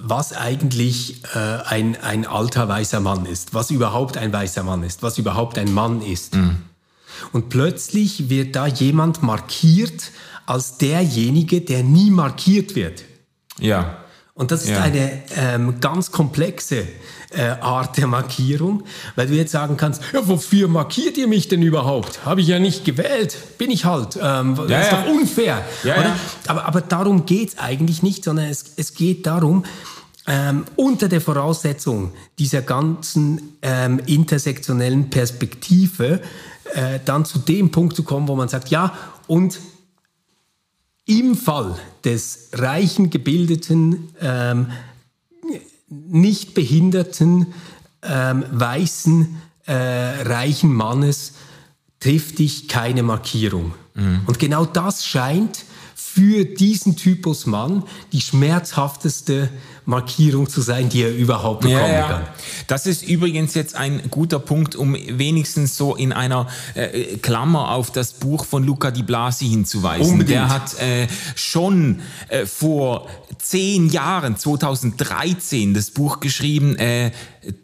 was eigentlich äh, ein, ein alter weißer Mann ist, was überhaupt ein weißer Mann ist, was überhaupt ein Mann ist. Mhm. Und plötzlich wird da jemand markiert als derjenige, der nie markiert wird. Ja. Und das ist ja. eine ähm, ganz komplexe äh, Art der Markierung, weil du jetzt sagen kannst, ja, wofür markiert ihr mich denn überhaupt? Habe ich ja nicht gewählt, bin ich halt. Ähm, das ja, ist ja. doch unfair. Aber, aber darum geht es eigentlich nicht, sondern es, es geht darum, ähm, unter der Voraussetzung dieser ganzen ähm, intersektionellen Perspektive äh, dann zu dem Punkt zu kommen, wo man sagt, ja, und im Fall des reichen, gebildeten, ähm, nicht behinderten, ähm, weißen, äh, reichen Mannes trifft dich keine Markierung. Mhm. Und genau das scheint für diesen Typus Mann die schmerzhafteste Markierung zu sein, die er überhaupt bekommen ja, ja. kann. Das ist übrigens jetzt ein guter Punkt, um wenigstens so in einer äh, Klammer auf das Buch von Luca Di Blasi hinzuweisen. Unbedingt. Der hat äh, schon äh, vor zehn Jahren, 2013, das Buch geschrieben, äh,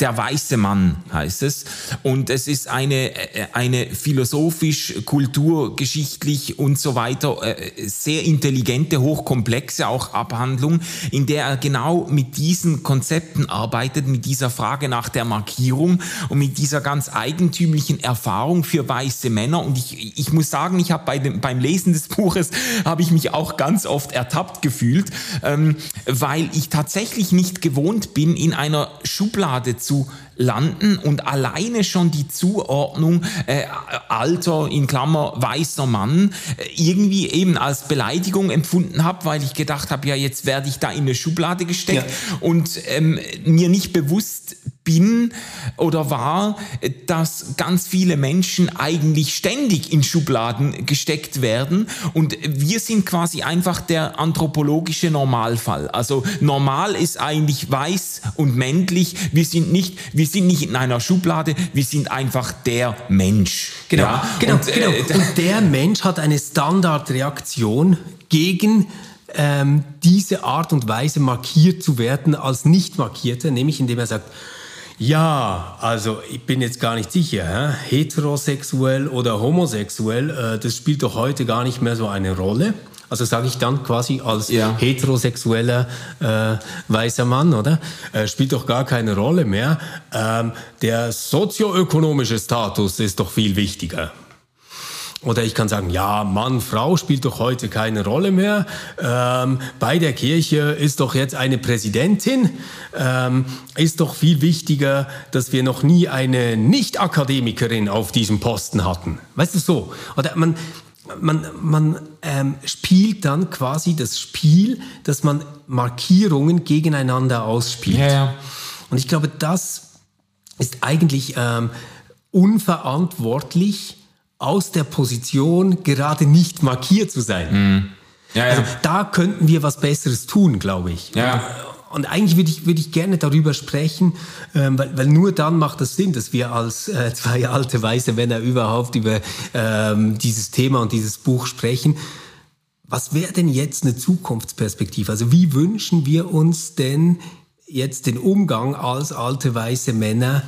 der weiße Mann heißt es. Und es ist eine, äh, eine philosophisch, kulturgeschichtlich und so weiter äh, sehr intelligente, hochkomplexe auch Abhandlung, in der er genau mit diesen Konzepten arbeitet, mit dieser Frage nach der Markierung und mit dieser ganz eigentümlichen Erfahrung für weiße Männer. Und ich, ich muss sagen, ich habe bei beim Lesen des Buches habe ich mich auch ganz oft ertappt gefühlt, ähm, weil ich tatsächlich nicht gewohnt bin, in einer Schublade zu landen und alleine schon die Zuordnung äh, Alter in Klammer weißer Mann äh, irgendwie eben als Beleidigung empfunden habe, weil ich gedacht habe, ja jetzt werde ich da in eine Schublade gesteckt ja. und ähm, mir nicht bewusst bin oder war, dass ganz viele Menschen eigentlich ständig in Schubladen gesteckt werden und wir sind quasi einfach der anthropologische Normalfall. Also normal ist eigentlich weiß und männlich. Wir sind nicht, wir sind nicht in einer Schublade, wir sind einfach der Mensch. Genau, ja? genau, und, genau. Äh, und der Mensch hat eine Standardreaktion gegen ähm, diese Art und Weise markiert zu werden als nicht markierte, nämlich indem er sagt, ja, also ich bin jetzt gar nicht sicher, hä? heterosexuell oder homosexuell, äh, das spielt doch heute gar nicht mehr so eine Rolle. Also sage ich dann quasi als ja. heterosexueller äh, weißer Mann, oder? Äh, spielt doch gar keine Rolle mehr. Ähm, der sozioökonomische Status ist doch viel wichtiger. Oder ich kann sagen, ja, Mann, Frau spielt doch heute keine Rolle mehr. Ähm, bei der Kirche ist doch jetzt eine Präsidentin. Ähm, ist doch viel wichtiger, dass wir noch nie eine Nicht-Akademikerin auf diesem Posten hatten. Weißt du so? Oder man, man, man ähm, spielt dann quasi das Spiel, dass man Markierungen gegeneinander ausspielt. Ja, ja. Und ich glaube, das ist eigentlich ähm, unverantwortlich aus der Position gerade nicht markiert zu sein. Mhm. Ja, ja. Also da könnten wir was Besseres tun, glaube ich. Ja. Und eigentlich würde ich, würde ich gerne darüber sprechen, ähm, weil, weil nur dann macht es das Sinn, dass wir als äh, zwei alte weiße Männer überhaupt über ähm, dieses Thema und dieses Buch sprechen. Was wäre denn jetzt eine Zukunftsperspektive? Also wie wünschen wir uns denn jetzt den Umgang als alte weiße Männer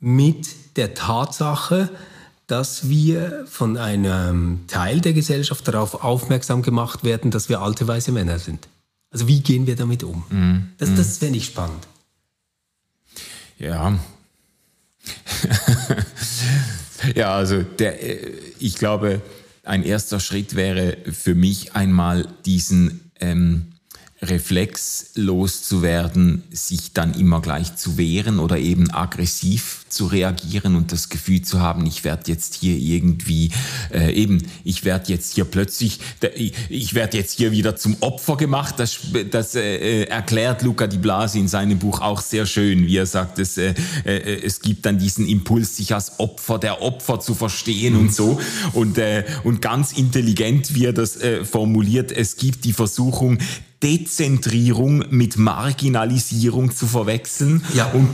mit der Tatsache, dass wir von einem Teil der Gesellschaft darauf aufmerksam gemacht werden, dass wir alte weiße Männer sind. Also wie gehen wir damit um? Mm, das, das mm. fände ich spannend. Ja. ja, also der, äh, ich glaube, ein erster Schritt wäre für mich einmal diesen ähm, Reflex loszuwerden, sich dann immer gleich zu wehren oder eben aggressiv zu reagieren und das Gefühl zu haben, ich werde jetzt hier irgendwie äh, eben, ich werde jetzt hier plötzlich, ich werde jetzt hier wieder zum Opfer gemacht. Das, das äh, erklärt Luca Di Blasi in seinem Buch auch sehr schön, wie er sagt, es, äh, äh, es gibt dann diesen Impuls, sich als Opfer der Opfer zu verstehen und so und äh, und ganz intelligent, wie er das äh, formuliert, es gibt die Versuchung, Dezentrierung mit Marginalisierung zu verwechseln ja. und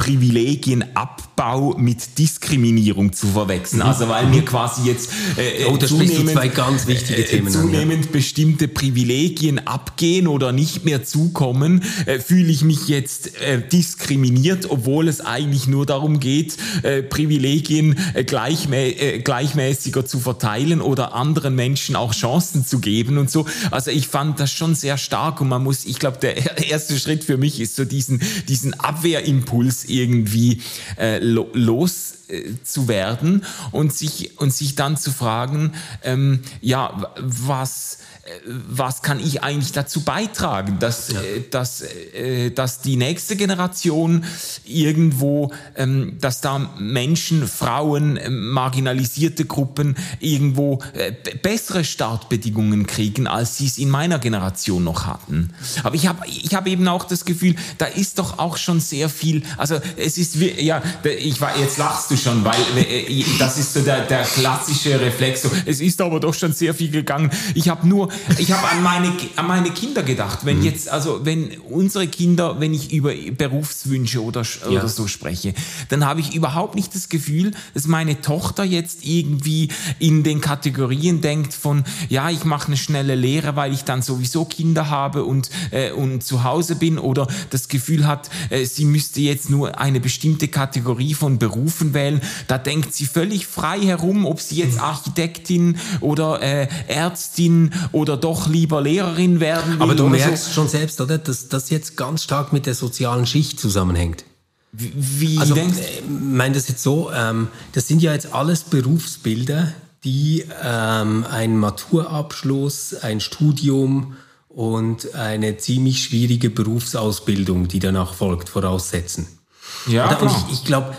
Privilegienabbau mit Diskriminierung zu verwechseln. Mhm. Also weil mir quasi jetzt äh, oh, zunehmend, zwei ganz wichtige äh, Themen zunehmend an, ja. bestimmte Privilegien abgehen oder nicht mehr zukommen, äh, fühle ich mich jetzt äh, diskriminiert, obwohl es eigentlich nur darum geht, äh, Privilegien äh, gleichmä äh, gleichmäßiger zu verteilen oder anderen Menschen auch Chancen zu geben und so. Also ich fand das schon sehr stark und man muss, ich glaube, der erste Schritt für mich ist so diesen, diesen Abwehrimpuls irgendwie äh, los äh, zu werden und sich, und sich dann zu fragen, ähm, ja, was, was kann ich eigentlich dazu beitragen, dass, ja. Äh, dass, äh, dass die nächste Generation irgendwo, ähm, dass da Menschen, Frauen, marginalisierte Gruppen irgendwo äh, bessere Startbedingungen kriegen, als sie es in meiner Generation noch hatten. Aber ich habe ich hab eben auch das Gefühl, da ist doch auch schon sehr viel, also es ist, ja, ich war, jetzt lachst du schon, weil das ist so der, der klassische Reflex, so, es ist aber doch schon sehr viel gegangen. Ich habe nur ich habe an meine, an meine Kinder gedacht. Wenn mhm. jetzt, also wenn unsere Kinder, wenn ich über Berufswünsche oder, ja. oder so spreche, dann habe ich überhaupt nicht das Gefühl, dass meine Tochter jetzt irgendwie in den Kategorien denkt von, ja, ich mache eine schnelle Lehre, weil ich dann sowieso Kinder habe und, äh, und zu Hause bin oder das Gefühl hat, äh, sie müsste jetzt nur eine bestimmte Kategorie von Berufen wählen. Da denkt sie völlig frei herum, ob sie jetzt. Architektin oder äh, Ärztin oder doch lieber Lehrerin werden will. Aber du merkst so. schon selbst, oder, dass das jetzt ganz stark mit der sozialen Schicht zusammenhängt. Wie, wie also, denkst du? Ich meine das jetzt so, ähm, das sind ja jetzt alles Berufsbilder, die ähm, einen Maturabschluss, ein Studium und eine ziemlich schwierige Berufsausbildung, die danach folgt, voraussetzen. Ja, und, und ich, ich glaube,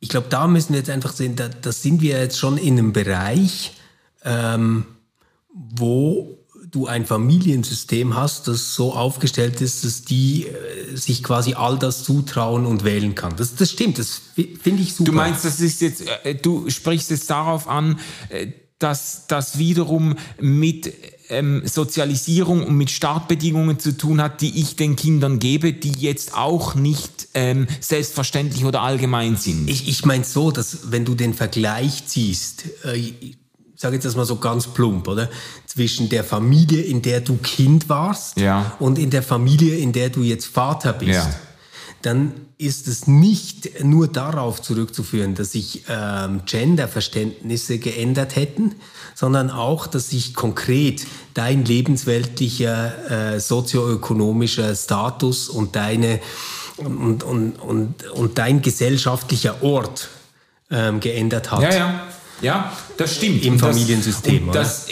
ich glaube, da müssen wir jetzt einfach sehen, da, da sind wir jetzt schon in einem Bereich, ähm, wo du ein Familiensystem hast, das so aufgestellt ist, dass die äh, sich quasi all das zutrauen und wählen kann. Das, das stimmt, das finde ich super. Du meinst, das ist jetzt, äh, du sprichst jetzt darauf an, äh, dass das wiederum mit ähm, Sozialisierung und mit Startbedingungen zu tun hat, die ich den Kindern gebe, die jetzt auch nicht ähm, selbstverständlich oder allgemein sind. Ich, ich meine so, dass wenn du den Vergleich ziehst, äh, sage jetzt das mal so ganz plump, oder? Zwischen der Familie, in der du Kind warst ja. und in der Familie, in der du jetzt Vater bist. Ja. Dann ist es nicht nur darauf zurückzuführen, dass sich ähm, Genderverständnisse geändert hätten, sondern auch, dass sich konkret dein lebensweltlicher, äh, sozioökonomischer Status und deine und, und, und, und dein gesellschaftlicher Ort ähm, geändert hat. Ja, ja. Ja, das stimmt. Im Familiensystem. Das,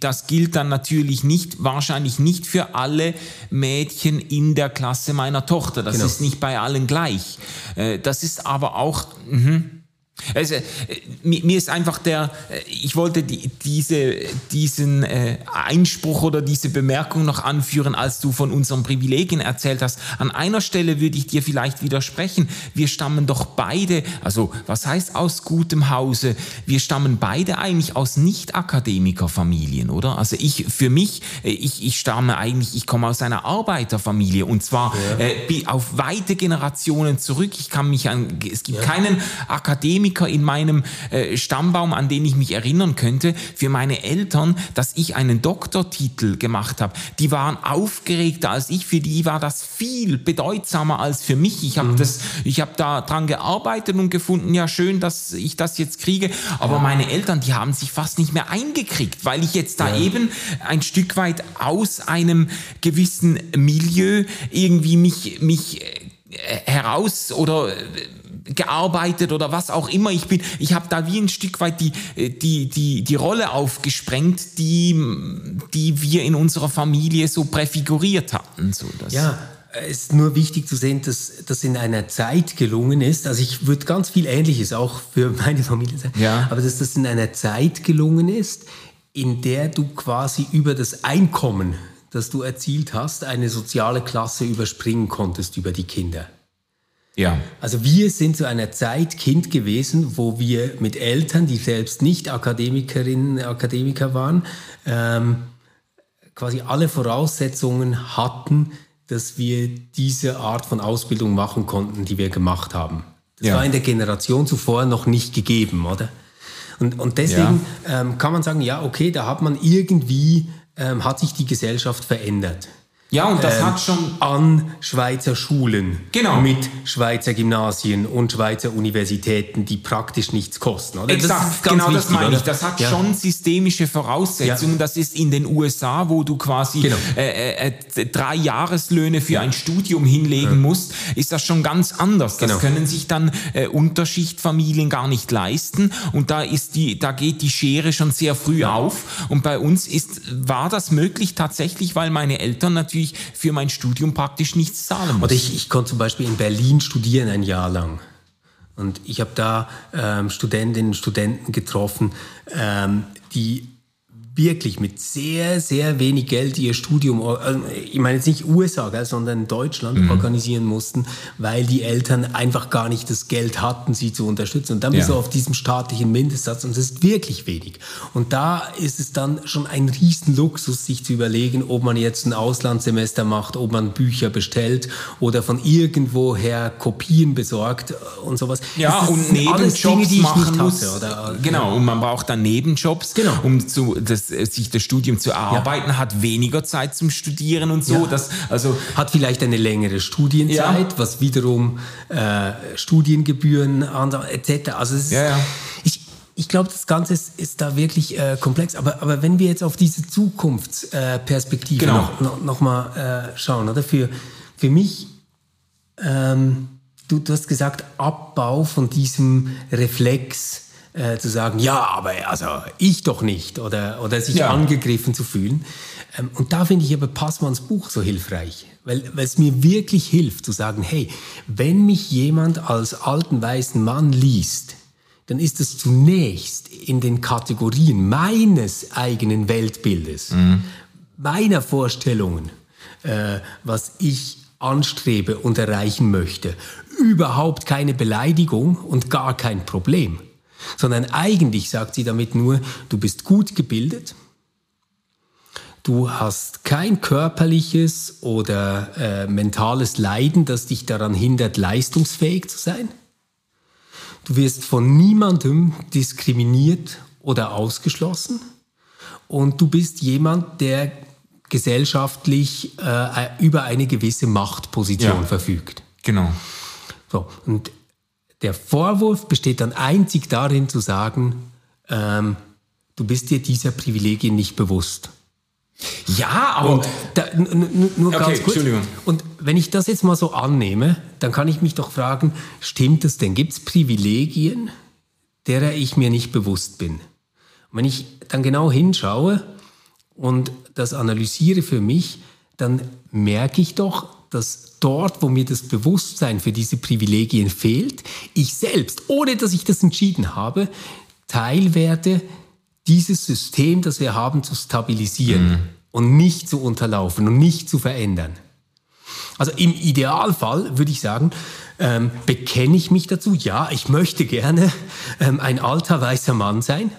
das, gilt dann natürlich nicht, wahrscheinlich nicht für alle Mädchen in der Klasse meiner Tochter. Das genau. ist nicht bei allen gleich. Äh, das ist aber auch. Mh, Also, äh, mir ist einfach der, äh, ich wollte die, diese, diesen äh, Einspruch oder diese Bemerkung noch anführen, als du von unseren Privilegien erzählt hast. An einer Stelle würde ich dir vielleicht widersprechen. Wir stammen doch beide, also was heißt aus gutem Hause? Wir stammen beide eigentlich aus Nicht-Akademikerfamilien, oder? Also ich, für mich, ich, ich stamme eigentlich, ich komme aus einer Arbeiterfamilie und zwar ja. äh, auf weite Generationen zurück. Ich kann mich an, es gibt ja. keinen Akademiker, Akademiker in meinem äh, Stammbaum, an den ich mich erinnern könnte, für meine Eltern, dass ich einen Doktortitel gemacht habe. Die waren aufgeregter als ich. Für die war das viel bedeutsamer als für mich. Ich habe mhm. das, ich habe da dran gearbeitet und gefunden, ja schön, dass ich das jetzt kriege. Aber ja. meine Eltern, die haben sich fast nicht mehr eingekriegt, weil ich jetzt da ja. eben ein Stück weit aus einem gewissen Milieu irgendwie mich mich äh, heraus oder äh, gearbeitet oder was auch immer ich bin. Ich habe da wie ein Stück weit die, äh, die, die, die Rolle aufgesprengt, die, die wir in unserer Familie so präfiguriert hatten. So, dass ja, es ist nur wichtig zu sehen, dass das in einer Zeit gelungen ist. Also ich würde ganz viel Ähnliches auch für meine Familie sagen. Ja. Aber dass das in einer Zeit gelungen ist, in der du quasi über das Einkommen, das du erzielt hast, eine soziale Klasse überspringen konntest über die Kinder. Ja. Also wir sind zu einer Zeit Kind gewesen, wo wir mit Eltern, die selbst nicht Akademikerinnen, Akademiker waren, ähm, quasi alle Voraussetzungen hatten, dass wir diese Art von Ausbildung machen konnten, die wir gemacht haben. Das ja. war in der Generation zuvor noch nicht gegeben, oder? Und, und deswegen ja. ähm, kann man sagen, ja, okay, da hat man irgendwie, ähm, hat sich die Gesellschaft verändert. Ja, und das ähm, hat schon an Schweizer Schulen genau. mit Schweizer Gymnasien und Schweizer Universitäten, die praktisch nichts kosten. Oder? Exakt, das genau wichtig, das meine ich. Das hat ja. schon systemische Voraussetzungen. Ja. Das ist in den USA, wo du quasi genau. äh, äh, äh, drei Jahreslöhne für ja. ein Studium hinlegen musst, ist das schon ganz anders. Das genau. können sich dann äh, Unterschichtfamilien gar nicht leisten. Und da ist die, da geht die Schere schon sehr früh auf. Und bei uns ist, war das möglich tatsächlich, weil meine Eltern natürlich ich für mein Studium praktisch nichts zahlen muss. Oder ich, ich konnte zum Beispiel in Berlin studieren ein Jahr lang. Und ich habe da ähm, Studentinnen und Studenten getroffen, ähm, die wirklich mit sehr, sehr wenig Geld ihr Studium, äh, ich meine jetzt nicht USA, sondern Deutschland mhm. organisieren mussten, weil die Eltern einfach gar nicht das Geld hatten, sie zu unterstützen. Und dann bist ja. du auf diesem staatlichen Mindestsatz und das ist wirklich wenig. Und da ist es dann schon ein Riesenluxus, sich zu überlegen, ob man jetzt ein Auslandssemester macht, ob man Bücher bestellt oder von irgendwoher Kopien besorgt und sowas. Ja, und Nebenjobs Dinge, die machen muss. Hatte, oder, genau, ja. und man braucht dann Nebenjobs, genau. um zu, das äh, sich das Studium zu erarbeiten, ja. hat weniger Zeit zum Studieren und so. Ja. Das, also hat vielleicht eine längere Studienzeit, ja. was wiederum äh, Studiengebühren etc. Also ist, ich, ich glaube, das Ganze ist, ist da wirklich äh, komplex. Aber, aber wenn wir jetzt auf diese Zukunftsperspektive genau. noch, noch, noch, mal äh, schauen, oder? Für, für mich, ähm, du, du hast gesagt, Abbau von diesem Reflex, äh, zu sagen, ja, aber also ich doch nicht oder, oder sich ja. angegriffen zu fühlen. Ähm, und da finde ich aber Passmanns Buch so hilfreich, weil, weil es mir wirklich hilft zu sagen, hey, wenn mich jemand als alten weißen Mann liest, dann ist es zunächst in den Kategorien meines eigenen Weltbildes, mhm. meiner Vorstellungen, äh, was ich anstrebe und erreichen möchte, überhaupt keine Beleidigung und gar kein Problem sondern eigentlich sagt sie damit nur, du bist gut gebildet, du hast kein körperliches oder äh, mentales Leiden, das dich daran hindert, leistungsfähig zu sein. Du wirst von niemandem diskriminiert oder ausgeschlossen und du bist jemand, der gesellschaftlich äh, über eine gewisse Machtposition ja, verfügt. Genau. So, und der Vorwurf besteht dann einzig darin zu sagen, ähm, du bist dir dieser Privilegien nicht bewusst. Ja, aber da, nur ganz okay, kurz. Und wenn ich das jetzt mal so annehme, dann kann ich mich doch fragen, stimmt das denn? Gibt es Privilegien, derer ich mir nicht bewusst bin? Und wenn ich dann genau hinschaue und das analysiere für mich, dann merke ich doch, dass dort, wo mir das Bewusstsein für diese Privilegien fehlt, ich selbst, ohne dass ich das entschieden habe, Teil werde, dieses System, das wir haben, zu stabilisieren mhm. und nicht zu unterlaufen und nicht zu verändern. Also im Idealfall würde ich sagen, ähm, bekenne ich mich dazu, ja, ich möchte gerne ähm, ein alter weißer Mann sein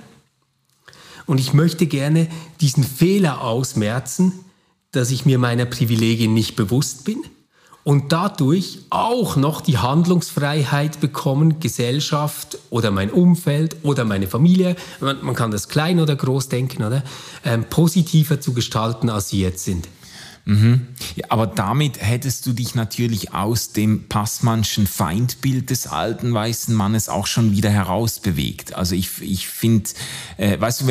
und ich möchte gerne diesen Fehler ausmerzen, dass ich mir meiner Privilegien nicht bewusst bin und dadurch auch noch die Handlungsfreiheit bekommen, Gesellschaft oder mein Umfeld oder meine Familie, man, man kann das klein oder groß denken, oder, ähm, positiver zu gestalten, als sie jetzt sind. Mhm. Ja, aber damit hättest du dich natürlich aus dem Passmannschen Feindbild des alten weißen Mannes auch schon wieder herausbewegt. Also ich, ich finde, äh, weißt du,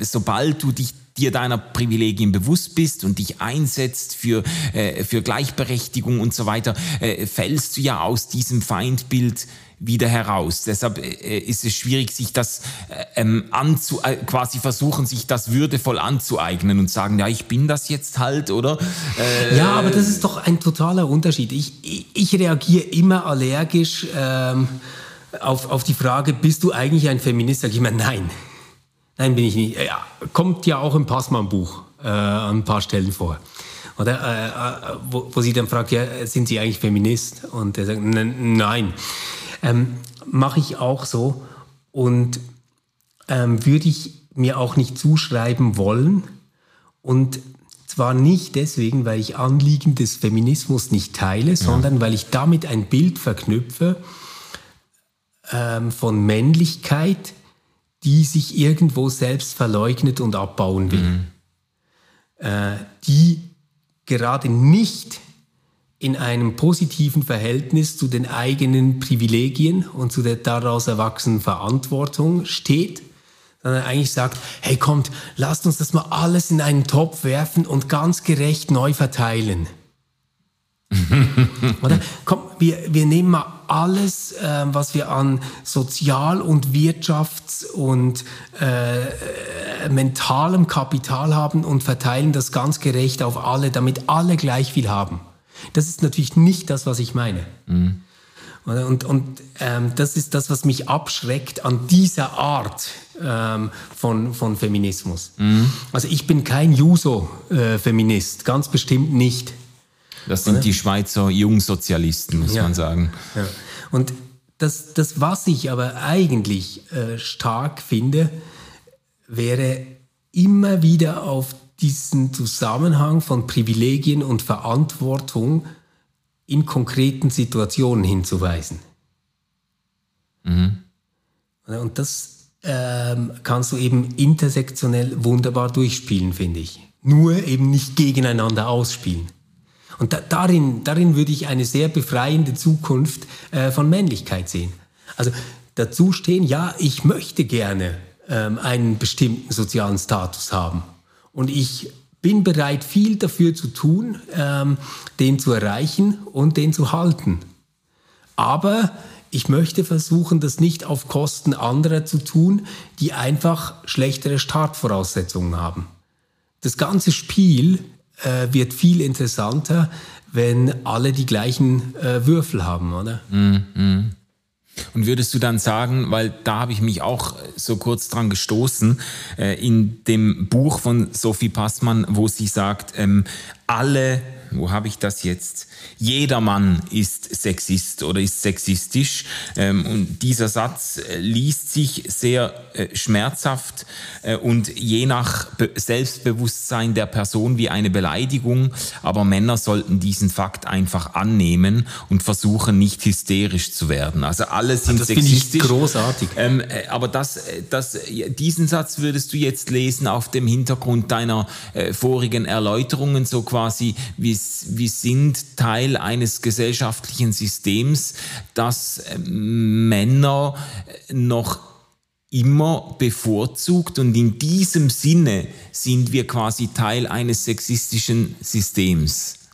sobald du dich dir deiner Privilegien bewusst bist und dich einsetzt für, äh, für Gleichberechtigung und so weiter, äh, fällst du ja aus diesem Feindbild wieder heraus. Deshalb äh, ist es schwierig, sich das äh, ähm, anzu, äh, quasi versuchen, sich das würdevoll anzueignen und sagen, ja, ich bin das jetzt halt, oder? Äh, ja, aber das ist doch ein totaler Unterschied. Ich, ich, ich reagiere immer allergisch ähm, auf, auf die Frage, bist du eigentlich ein Feminist? Sag ich immer, nein. Nein, bin ich nicht. Ja, kommt ja auch im Passmann-Buch äh, an ein paar Stellen vor. Oder äh, äh, wo, wo, sie dann fragt, ja, sind Sie eigentlich Feminist? Und er sagt, nein. Ähm, Mache ich auch so und ähm, würde ich mir auch nicht zuschreiben wollen. Und zwar nicht deswegen, weil ich Anliegen des Feminismus nicht teile, ja. sondern weil ich damit ein Bild verknüpfe ähm, von Männlichkeit, die sich irgendwo selbst verleugnet und abbauen will. Mhm. Äh, die gerade nicht in einem positiven Verhältnis zu den eigenen Privilegien und zu der daraus erwachsenen Verantwortung steht, sondern eigentlich sagt, hey kommt, lasst uns das mal alles in einen Topf werfen und ganz gerecht neu verteilen. Oder? Komm, wir, wir nehmen mal alles, äh, was wir an Sozial- und Wirtschafts- und äh, mentalem Kapital haben und verteilen das ganz gerecht auf alle, damit alle gleich viel haben. Das ist natürlich nicht das, was ich meine. Mhm. Und, und ähm, das ist das, was mich abschreckt an dieser Art ähm, von, von Feminismus. Mhm. Also ich bin kein Juso-Feminist, äh, ganz bestimmt nicht. Das sind Oder? die Schweizer Jungsozialisten, muss ja. man sagen. Ja. Und das, das, was ich aber eigentlich äh, stark finde, wäre immer wieder auf diesen Zusammenhang von Privilegien und Verantwortung in konkreten Situationen hinzuweisen. Mhm. Und das ähm, kannst du eben intersektionell wunderbar durchspielen, finde ich. Nur eben nicht gegeneinander ausspielen. Und da, darin, darin würde ich eine sehr befreiende Zukunft äh, von Männlichkeit sehen. Also dazu stehen, ja, ich möchte gerne ähm, einen bestimmten sozialen Status haben. Und ich bin bereit, viel dafür zu tun, ähm, den zu erreichen und den zu halten. Aber ich möchte versuchen, das nicht auf Kosten anderer zu tun, die einfach schlechtere Startvoraussetzungen haben. Das ganze Spiel äh, wird viel interessanter, wenn alle die gleichen äh, Würfel haben, oder? Mm, mm. Und würdest du dann sagen, weil da habe ich mich auch so kurz dran gestoßen, äh, in dem Buch von Sophie Passmann, wo sie sagt, ähm, alle wo habe ich das jetzt? Jeder Mann ist Sexist oder ist sexistisch. Ähm, und dieser Satz äh, liest sich sehr äh, schmerzhaft äh, und je nach Selbstbewusstsein der Person wie eine Beleidigung. Aber Männer sollten diesen Fakt einfach annehmen und versuchen, nicht hysterisch zu werden. Also alle sind das sexistisch. Ich großartig. Ähm, aber das, das, diesen Satz würdest du jetzt lesen auf dem Hintergrund deiner vorigen Erläuterungen, so quasi wie wir sind Teil eines gesellschaftlichen Systems, das äh, Männer noch immer bevorzugt und in diesem Sinne sind wir quasi Teil eines sexistischen Systems.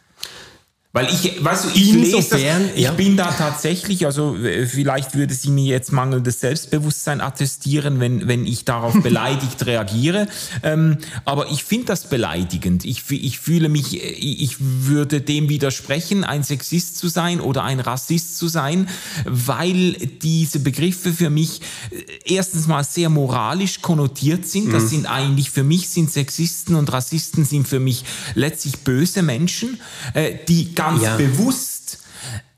Weil ich, weißt du, ich Insofern, lese das, ich ja. bin da tatsächlich, also vielleicht würde sie mir jetzt mangelndes Selbstbewusstsein attestieren, wenn, wenn ich darauf beleidigt reagiere. Ähm, aber ich finde das beleidigend. Ich, ich fühle mich, ich würde dem widersprechen, ein Sexist zu sein oder ein Rassist zu sein, weil diese Begriffe für mich äh, erstens mal sehr moralisch konnotiert sind. Das mhm. sind eigentlich, für mich sind Sexisten und Rassisten sind für mich letztlich böse Menschen, äh, die ganz ja. bewusst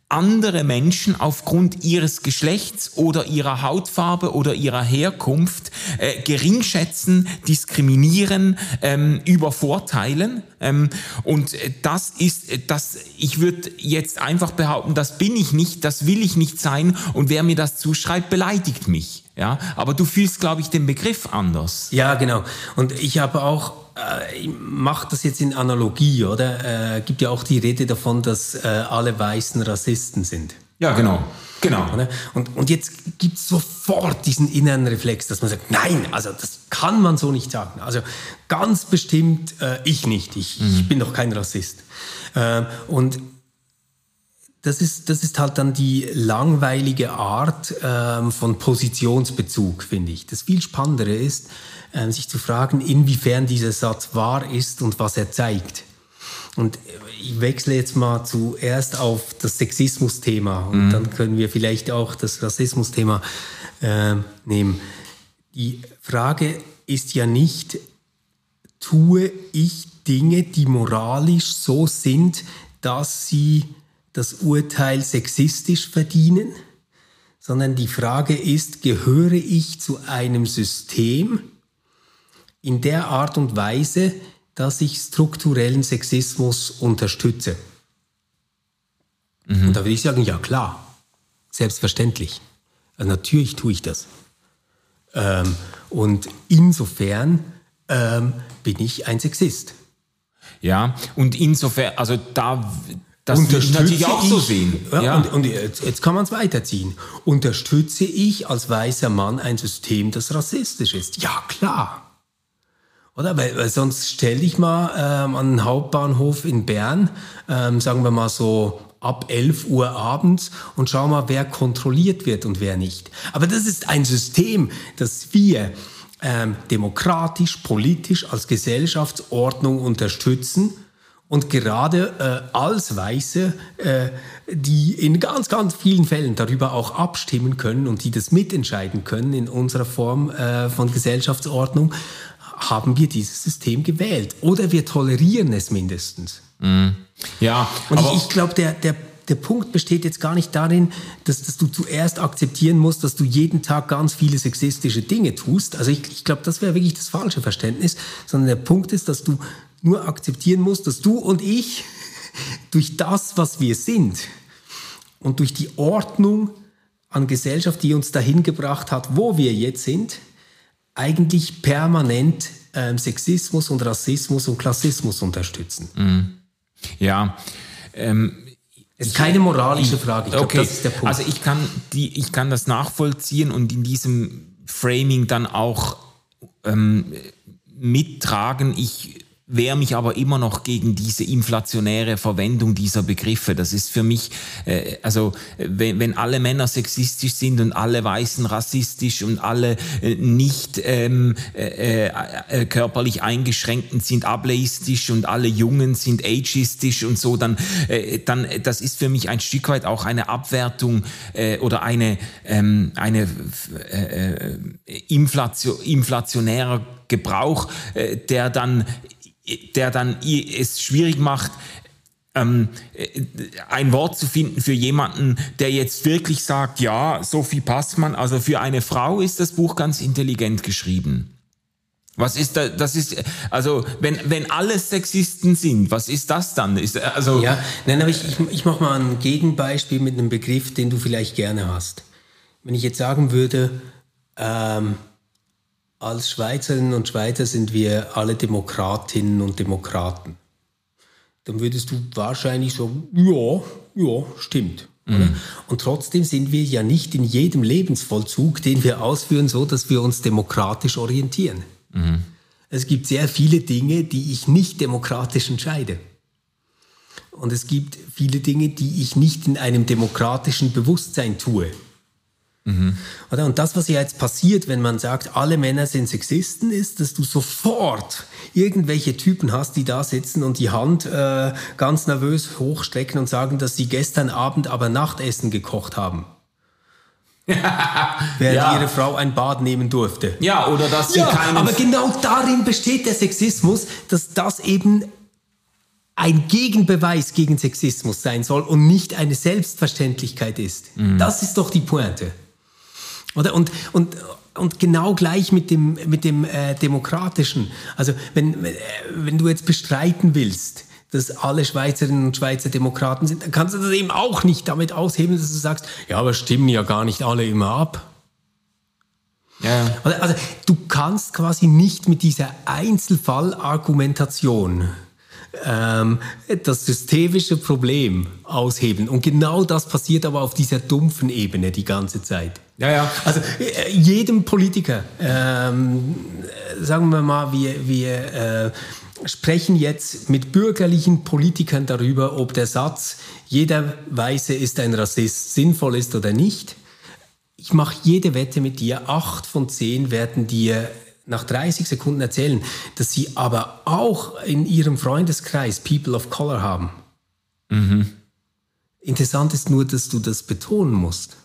andere Menschen aufgrund ihres Geschlechts oder ihrer Hautfarbe oder ihrer Herkunft äh, geringschätzen, diskriminieren, ähm, übervorteilen. Ähm, und das ist, das, ich würde jetzt einfach behaupten, das bin ich nicht, das will ich nicht sein und wer mir das zuschreibt, beleidigt mich. Ja, aber du fühlst, glaube ich, den Begriff anders. Ja, genau. Und ich habe auch äh, ich mache das jetzt in Analogie, oder? Äh, gibt ja auch die Rede davon, dass äh, alle Weißen Rassisten sind. Ja, genau. Genau. Und, und jetzt gibt es sofort diesen inneren Reflex, dass man sagt, nein, also das kann man so nicht sagen. Also ganz bestimmt äh, ich nicht. Ich, mhm. ich, bin doch kein Rassist. Äh, und das ist, das ist halt dann die langweilige Art ähm, von Positionsbezug, finde ich. Das viel Spannendere ist, ähm, sich zu fragen, inwiefern dieser Satz wahr ist und was er zeigt. Und ich wechsle jetzt mal zuerst auf das Sexismus-Thema und mhm. dann können wir vielleicht auch das Rassismus-Thema äh, nehmen. Die Frage ist ja nicht, tue ich Dinge, die moralisch so sind, dass sie das Urteil sexistisch verdienen, sondern die Frage ist, gehöre ich zu einem System, in der Art und Weise, dass ich strukturellen Sexismus unterstütze. Mhm. Und da würde ich sagen, ja klar, selbstverständlich. Also natürlich tue ich das. Ähm, und insofern ähm, bin ich ein Sexist. Ja, und insofern, also da, das würde ich natürlich auch so sehen. Ja, ja. Und, und jetzt, jetzt, kann man es weiterziehen. Unterstütze ich als weißer Mann ein System, das rassistisch ist? Ja, klar. Oder? Weil, weil sonst stell dich mal ähm, an den Hauptbahnhof in Bern, ähm, sagen wir mal so ab 11 Uhr abends und schau mal, wer kontrolliert wird und wer nicht. Aber das ist ein System, das wir ähm, demokratisch, politisch als Gesellschaftsordnung unterstützen und gerade äh, als Weiße, äh, die in ganz, ganz vielen Fällen darüber auch abstimmen können und die das mitentscheiden können in unserer Form äh, von Gesellschaftsordnung, haben wir dieses System gewählt. Oder wir tolerieren es mindestens. Mm. Ja. Und ich, ich glaube, der, der, der Punkt besteht jetzt gar nicht darin, dass, dass du zuerst akzeptieren musst, dass du jeden Tag ganz viele sexistische Dinge tust. Also ich, ich glaube, das wäre wirklich das falsche Verständnis, sondern der Punkt ist, dass du nur akzeptieren musst, dass du und ich durch das, was wir sind und durch die Ordnung an Gesellschaft, die uns dahin gebracht hat, wo wir jetzt sind, eigentlich permanent ähm, Sexismus und Rassismus und Klassismus unterstützen. Mhm. Ja. Ähm, es ist keine moralische Frage. Ich okay. Glaub, das ist der Punkt. Also ich kann, die, ich kann das nachvollziehen und in diesem Framing dann auch ähm, mittragen. Ich wehre mich aber immer noch gegen diese inflationäre Verwendung dieser Begriffe. Das ist für mich, äh, also wenn, wenn alle Männer sexistisch sind und alle Weißen rassistisch und alle äh, nicht ähm, äh, äh, körperlich eingeschränkten sind ableistisch und alle Jungen sind ageistisch und so, dann, äh, dann das ist für mich ein Stück weit auch eine Abwertung äh, oder eine, ähm, eine äh, äh Inflation, inflationärer Gebrauch, äh, der dann der dann es schwierig macht, ähm, ein Wort zu finden für jemanden, der jetzt wirklich sagt, ja, Sophie Passmann, also für eine Frau ist das Buch ganz intelligent geschrieben. Was ist da, das ist, also, wenn, wenn alle Sexisten sind, was ist das dann? Ist, also ja, nein, aber ich, ich, ich mache mal ein Gegenbeispiel mit einem Begriff, den du vielleicht gerne hast. Wenn ich jetzt sagen würde, ähm, als Schweizerinnen und Schweizer sind wir alle Demokratinnen und Demokraten. Dann würdest du wahrscheinlich sagen, ja, ja, stimmt. Mhm. Und trotzdem sind wir ja nicht in jedem Lebensvollzug, den wir ausführen, so, dass wir uns demokratisch orientieren. Mhm. Es gibt sehr viele Dinge, die ich nicht demokratisch entscheide. Und es gibt viele Dinge, die ich nicht in einem demokratischen Bewusstsein tue. Mhm. Und das, was ja jetzt passiert, wenn man sagt, alle Männer sind Sexisten, ist, dass du sofort irgendwelche Typen hast, die da sitzen und die Hand äh, ganz nervös hochstrecken und sagen, dass sie gestern Abend aber Nachtessen gekocht haben. Während ja. ihre Frau ein Bad nehmen durfte. Ja, oder dass sie ja, keinen... Aber genau darin besteht der Sexismus, dass das eben ein Gegenbeweis gegen Sexismus sein soll und nicht eine Selbstverständlichkeit ist. Mhm. Das ist doch die Pointe. Oder? Und, und, und genau gleich mit dem, mit dem äh, Demokratischen. Also wenn, äh, wenn du jetzt bestreiten willst, dass alle Schweizerinnen und Schweizer Demokraten sind, dann kannst du das eben auch nicht damit ausheben, dass du sagst, ja, aber stimmen ja gar nicht alle immer ab. Ja. Also, also du kannst quasi nicht mit dieser Einzelfallargumentation ähm, das systemische Problem aushebeln. Und genau das passiert aber auf dieser dumpfen Ebene die ganze Zeit. Ja, ja. Also äh, jedem Politiker, ähm, sagen wir mal, wir, wir äh, sprechen jetzt mit bürgerlichen Politikern darüber, ob der Satz, jeder Weiße ist ein Rassist, sinnvoll ist oder nicht. Ich mache jede Wette mit dir, acht von zehn werden dir nach 30 Sekunden erzählen, dass sie aber auch in ihrem Freundeskreis People of Color haben. Mhm. Interessant ist nur, dass du das betonen musst.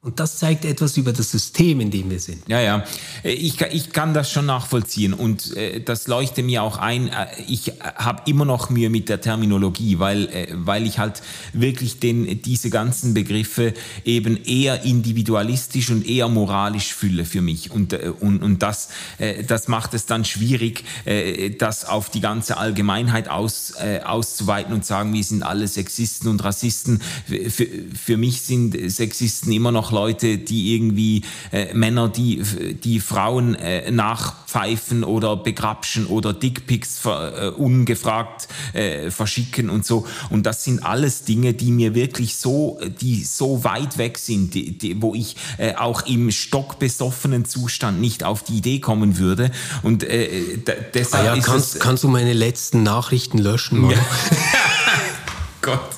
Und das zeigt etwas über das System, in dem wir sind. Ja, ja. Ich, ich kann das schon nachvollziehen und äh, das leuchtet mir auch ein. Äh, ich habe immer noch Mühe mit der Terminologie, weil, äh, weil ich halt wirklich den, diese ganzen Begriffe eben eher individualistisch und eher moralisch fülle für mich. Und, äh, und, und das, äh, das macht es dann schwierig, äh, das auf die ganze Allgemeinheit aus, auszuweiten und sagen, wir sind alle Sexisten und Rassisten. Für, für mich sind Sexisten immer noch Leute, die irgendwie äh, Männer, die, die Frauen äh, nachpfeifen oder begrapschen oder Dickpics äh, ungefragt äh, verschicken und so. Und das sind alles Dinge, die mir wirklich so, die so weit weg sind, die, die, wo ich äh, auch im stockbesoffenen Zustand nicht auf die Idee kommen würde. Und äh, deshalb ah ja, kannst, es, kannst du meine letzten Nachrichten löschen? Ja. Gott.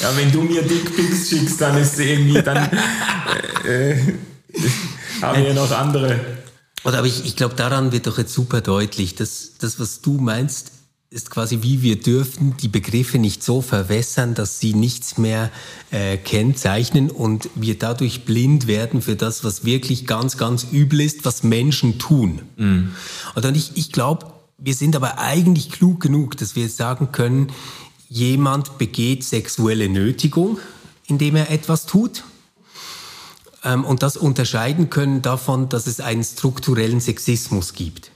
Ja, wenn du mir Dickpics schickst, dann ist irgendwie, dann äh, äh, haben wir noch andere. Oder aber ich, ich glaube, daran wird doch jetzt super deutlich, dass das, was du meinst, ist quasi wie wir dürfen die Begriffe nicht so verwässern, dass sie nichts mehr äh, kennzeichnen und wir dadurch blind werden für das, was wirklich ganz, ganz übel ist, was Menschen tun. Mhm. Und ich, ich glaube, wir sind aber eigentlich klug genug, dass wir sagen können, jemand begeht sexuelle Nötigung, indem er etwas tut. Ähm, und das unterscheiden können davon, dass es einen strukturellen Sexismus gibt.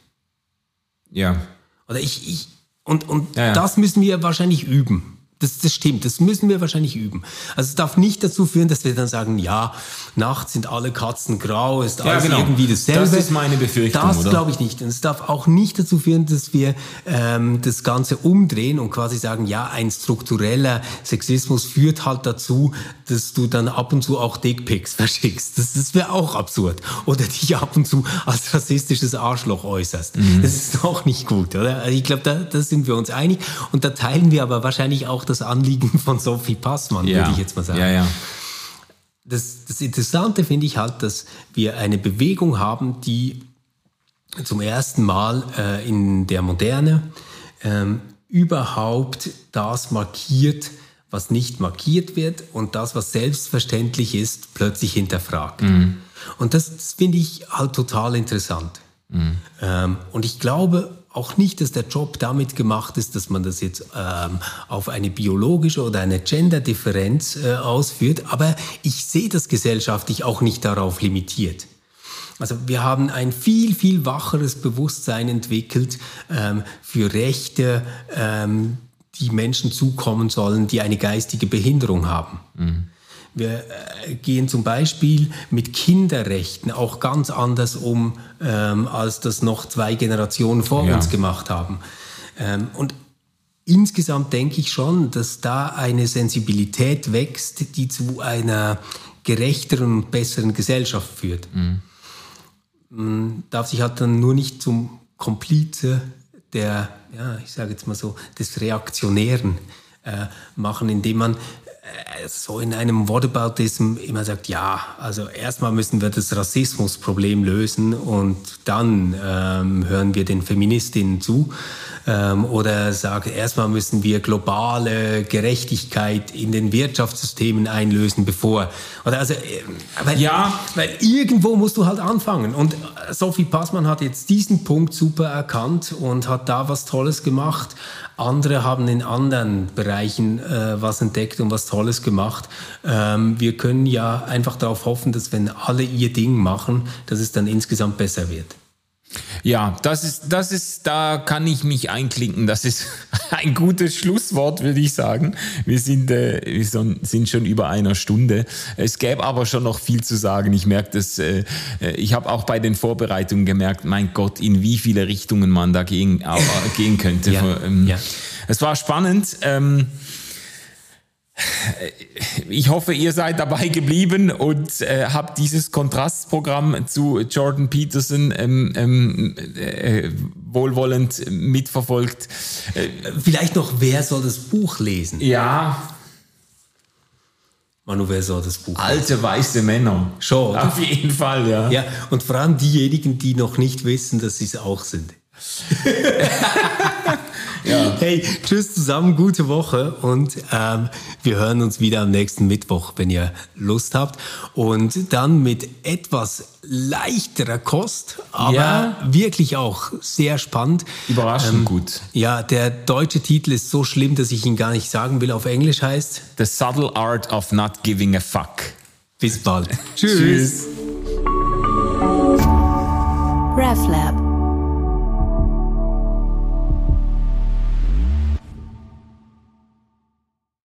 Ja. Oder ich, ich und, und ja, ja. das müssen wir wahrscheinlich üben. Das, das stimmt, das müssen wir wahrscheinlich üben. Also es darf nicht dazu führen, dass wir dann sagen, ja, nachts sind alle Katzen grau, ist alles ja, genau. irgendwie dasselbe. Das ist meine Befürchtung. Das glaube ich nicht. Und es darf auch nicht dazu führen, dass wir ähm, das Ganze umdrehen und quasi sagen, ja, ein struktureller Sexismus führt halt dazu, dass du dann ab und zu auch Dickpics verschickst. Das, das wäre auch absurd. Oder dich ab und zu als rassistisches Arschloch äußerst. Mhm. Das ist auch nicht gut, oder? Also ich glaube, da, da sind wir uns einig. Und da teilen wir aber wahrscheinlich auch das Anliegen von Sophie Passmann, ja. würde ich jetzt mal sagen. Ja, ja. Das, das Interessante finde ich halt, dass wir eine Bewegung haben, die zum ersten Mal äh, in der Moderne ähm, überhaupt das markiert, was nicht markiert wird und das, was selbstverständlich ist, plötzlich hinterfragt. Mhm. Und das, das finde ich halt total interessant. Mhm. Ähm, und ich glaube auch nicht, dass der Job damit gemacht ist, dass man das jetzt ähm, auf eine biologische oder eine Gender-Differenz äh, ausführt, aber ich sehe das gesellschaftlich auch nicht darauf limitiert. Also wir haben ein viel, viel wacheres Bewusstsein entwickelt ähm, für Rechte, ähm, die Menschen zukommen sollen, die eine geistige Behinderung haben. Mhm. Wir äh, gehen zum Beispiel mit Kinderrechten auch ganz anders um, ähm, als das noch zwei Generationen vor ja. uns gemacht haben. Ähm, und insgesamt denke ich schon, dass da eine Sensibilität wächst, die zu einer gerechteren und besseren Gesellschaft führt. Mhm. Man darf sich halt dann nur nicht zum Komplize der, ja, ich sage jetzt mal so, des Reaktionären äh, machen, indem man so in einem Whataboutism immer sagt, ja, also erstmal müssen wir das Rassismusproblem lösen und dann ähm, hören wir den Feministinnen zu. Ähm, oder sagen, erstmal müssen wir globale Gerechtigkeit in den Wirtschaftssystemen einlösen, bevor. Oder also, äh, weil, ja. weil irgendwo musst du halt anfangen. Und Sophie Passmann hat jetzt diesen Punkt super erkannt und hat da was Tolles gemacht. Andere haben in anderen Bereichen äh, was entdeckt und was Tolles gemacht. Ähm, wir können ja einfach darauf hoffen, dass wenn alle ihr Ding machen, dass es dann insgesamt besser wird. Ja, das ist, das ist, da kann ich mich einklinken. Das ist ein gutes Schlusswort, würde ich sagen. Wir sind, äh, wir sind schon über einer Stunde. Es gäbe aber schon noch viel zu sagen. Ich merke das, äh, äh ich habe auch bei den Vorbereitungen gemerkt, mein Gott, in wie viele Richtungen man da gehen, äh, gehen könnte. ja, ähm, ja. Es war spannend. Ähm, ich hoffe, ihr seid dabei geblieben und äh, habt dieses Kontrastprogramm zu Jordan Peterson ähm, ähm, äh, wohlwollend mitverfolgt. Äh, Vielleicht noch, wer soll das Buch lesen? Ja. Manu, wer soll das Buch Alte lesen? weiße Männer. Schon. Auf jeden Fall, ja. Ja, und vor allem diejenigen, die noch nicht wissen, dass sie es auch sind. ja. Hey, tschüss zusammen, gute Woche und ähm, wir hören uns wieder am nächsten Mittwoch, wenn ihr Lust habt. Und dann mit etwas leichterer Kost, aber ja. wirklich auch sehr spannend. Überraschend ähm, gut. Ja, der deutsche Titel ist so schlimm, dass ich ihn gar nicht sagen will. Auf Englisch heißt The Subtle Art of Not Giving a Fuck. Bis bald. Tschüss. Tschüss. RefLab